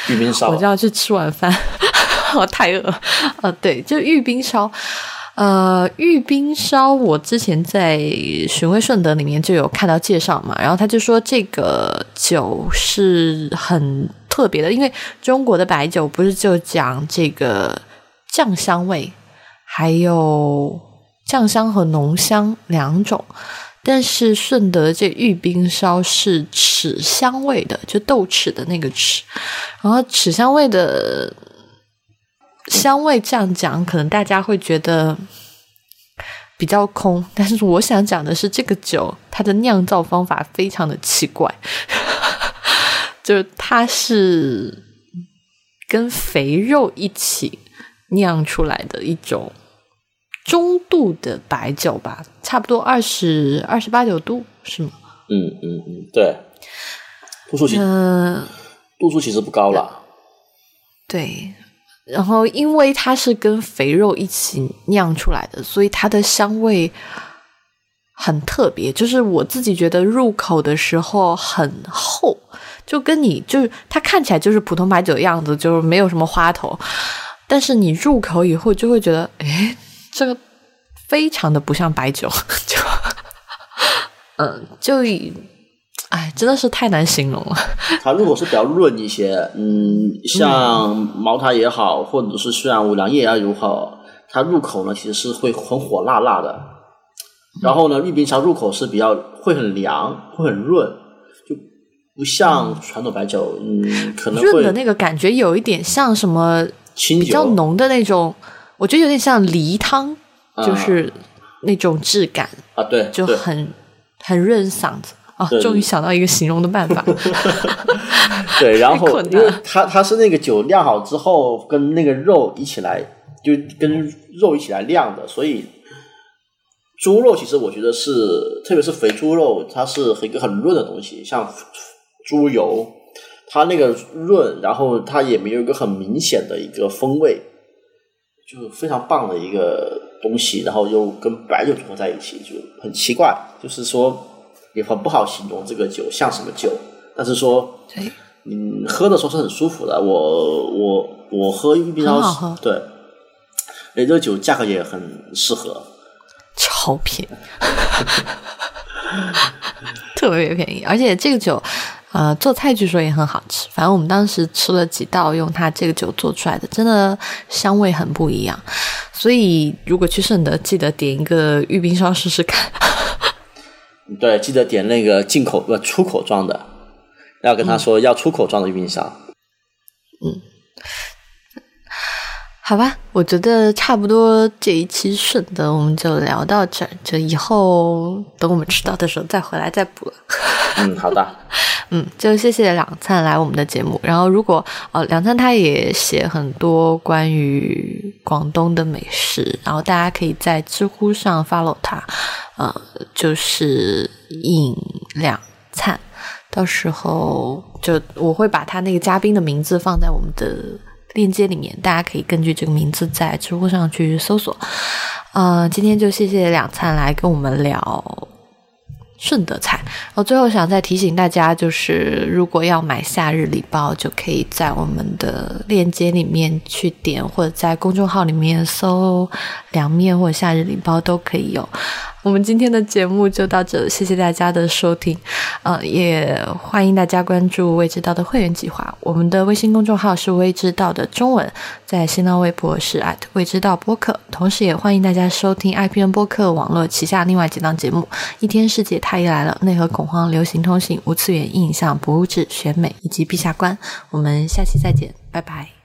玉冰烧我就要去吃晚饭，我太饿。呃，对，就玉冰烧。呃，玉冰烧，我之前在寻味顺德里面就有看到介绍嘛，然后他就说这个酒是很特别的，因为中国的白酒不是就讲这个酱香味，还有酱香和浓香两种，但是顺德这玉冰烧是豉香味的，就豆豉的那个豉，然后豉香味的香味这样讲，可能大家会觉得比较空，但是我想讲的是，这个酒它的酿造方法非常的奇怪，就是它是跟肥肉一起酿出来的一种中度的白酒吧，差不多二十二十八九度是吗？嗯嗯嗯，对，度数其嗯、度数其实不高了。对，然后因为它是跟肥肉一起酿出来的，所以它的香味很特别。就是我自己觉得入口的时候很厚，就跟你就是它看起来就是普通白酒的样子，就是没有什么花头，但是你入口以后就会觉得，诶，这个非常的不像白酒，就嗯，就以。哎，真的是太难形容了。它入口是比较润一些，嗯，像茅台也好，或者是虽然五粮液也如好，它入口呢其实是会很火辣辣的。然后呢，玉冰烧入口是比较会很凉，会很润，就不像传统白酒，嗯，可能润的那个感觉有一点像什么清比较浓的那种，我觉得有点像梨汤，啊就是那种质感，啊，对就很很润嗓子啊！终于想到一个形容的办法。对，然后因为它它是那个酒酿好之后跟那个肉一起来，就跟肉一起来酿的，所以猪肉其实我觉得是，特别是肥猪肉，它是一个很润的东西，像猪油，它那个润，然后它也没有一个很明显的一个风味，就是非常棒的一个东西，然后又跟白酒组合在一起，就很奇怪，就是说也很不好形容这个酒像什么酒，但是说。对，嗯，喝的时候是很舒服的。我我我喝玉冰烧对，哎，这个酒价格也很适合。超便宜，特别便宜，而且这个酒。呃，做菜据说也很好吃。反正我们当时吃了几道用它这个酒做出来的，真的香味很不一样。所以如果去顺德，记得点一个玉冰烧试试看。对，记得点那个进口不出口装的，要跟他说要出口装的玉冰烧。好吧，我觉得差不多这一期顺德我们就聊到这儿，就以后等我们吃到的时候再回来再补了。嗯，好的。嗯，就谢谢两灿来我们的节目。然后如果呃两灿他也写很多关于广东的美食，然后大家可以在知乎上 follow 他，呃，就是尹两灿。到时候就我会把他那个嘉宾的名字放在我们的链接里面，大家可以根据这个名字在知乎上去搜索。呃，今天就谢谢两灿来跟我们聊顺德菜。我最后想再提醒大家，就是如果要买夏日礼包，就可以在我们的链接里面去点，或者在公众号里面搜“凉面”或者“夏日礼包”都可以有。我们今天的节目就到这，谢谢大家的收听，呃，也欢迎大家关注未知道的会员计划。我们的微信公众号是未知道的中文，在新浪微博是未知道播客，同时也欢迎大家收听 IPN 播客网络旗下另外几档节目：一天世界、太医来了、内核恐慌、流行通信、无次元印象、博物志、选美以及陛下观。我们下期再见，拜拜。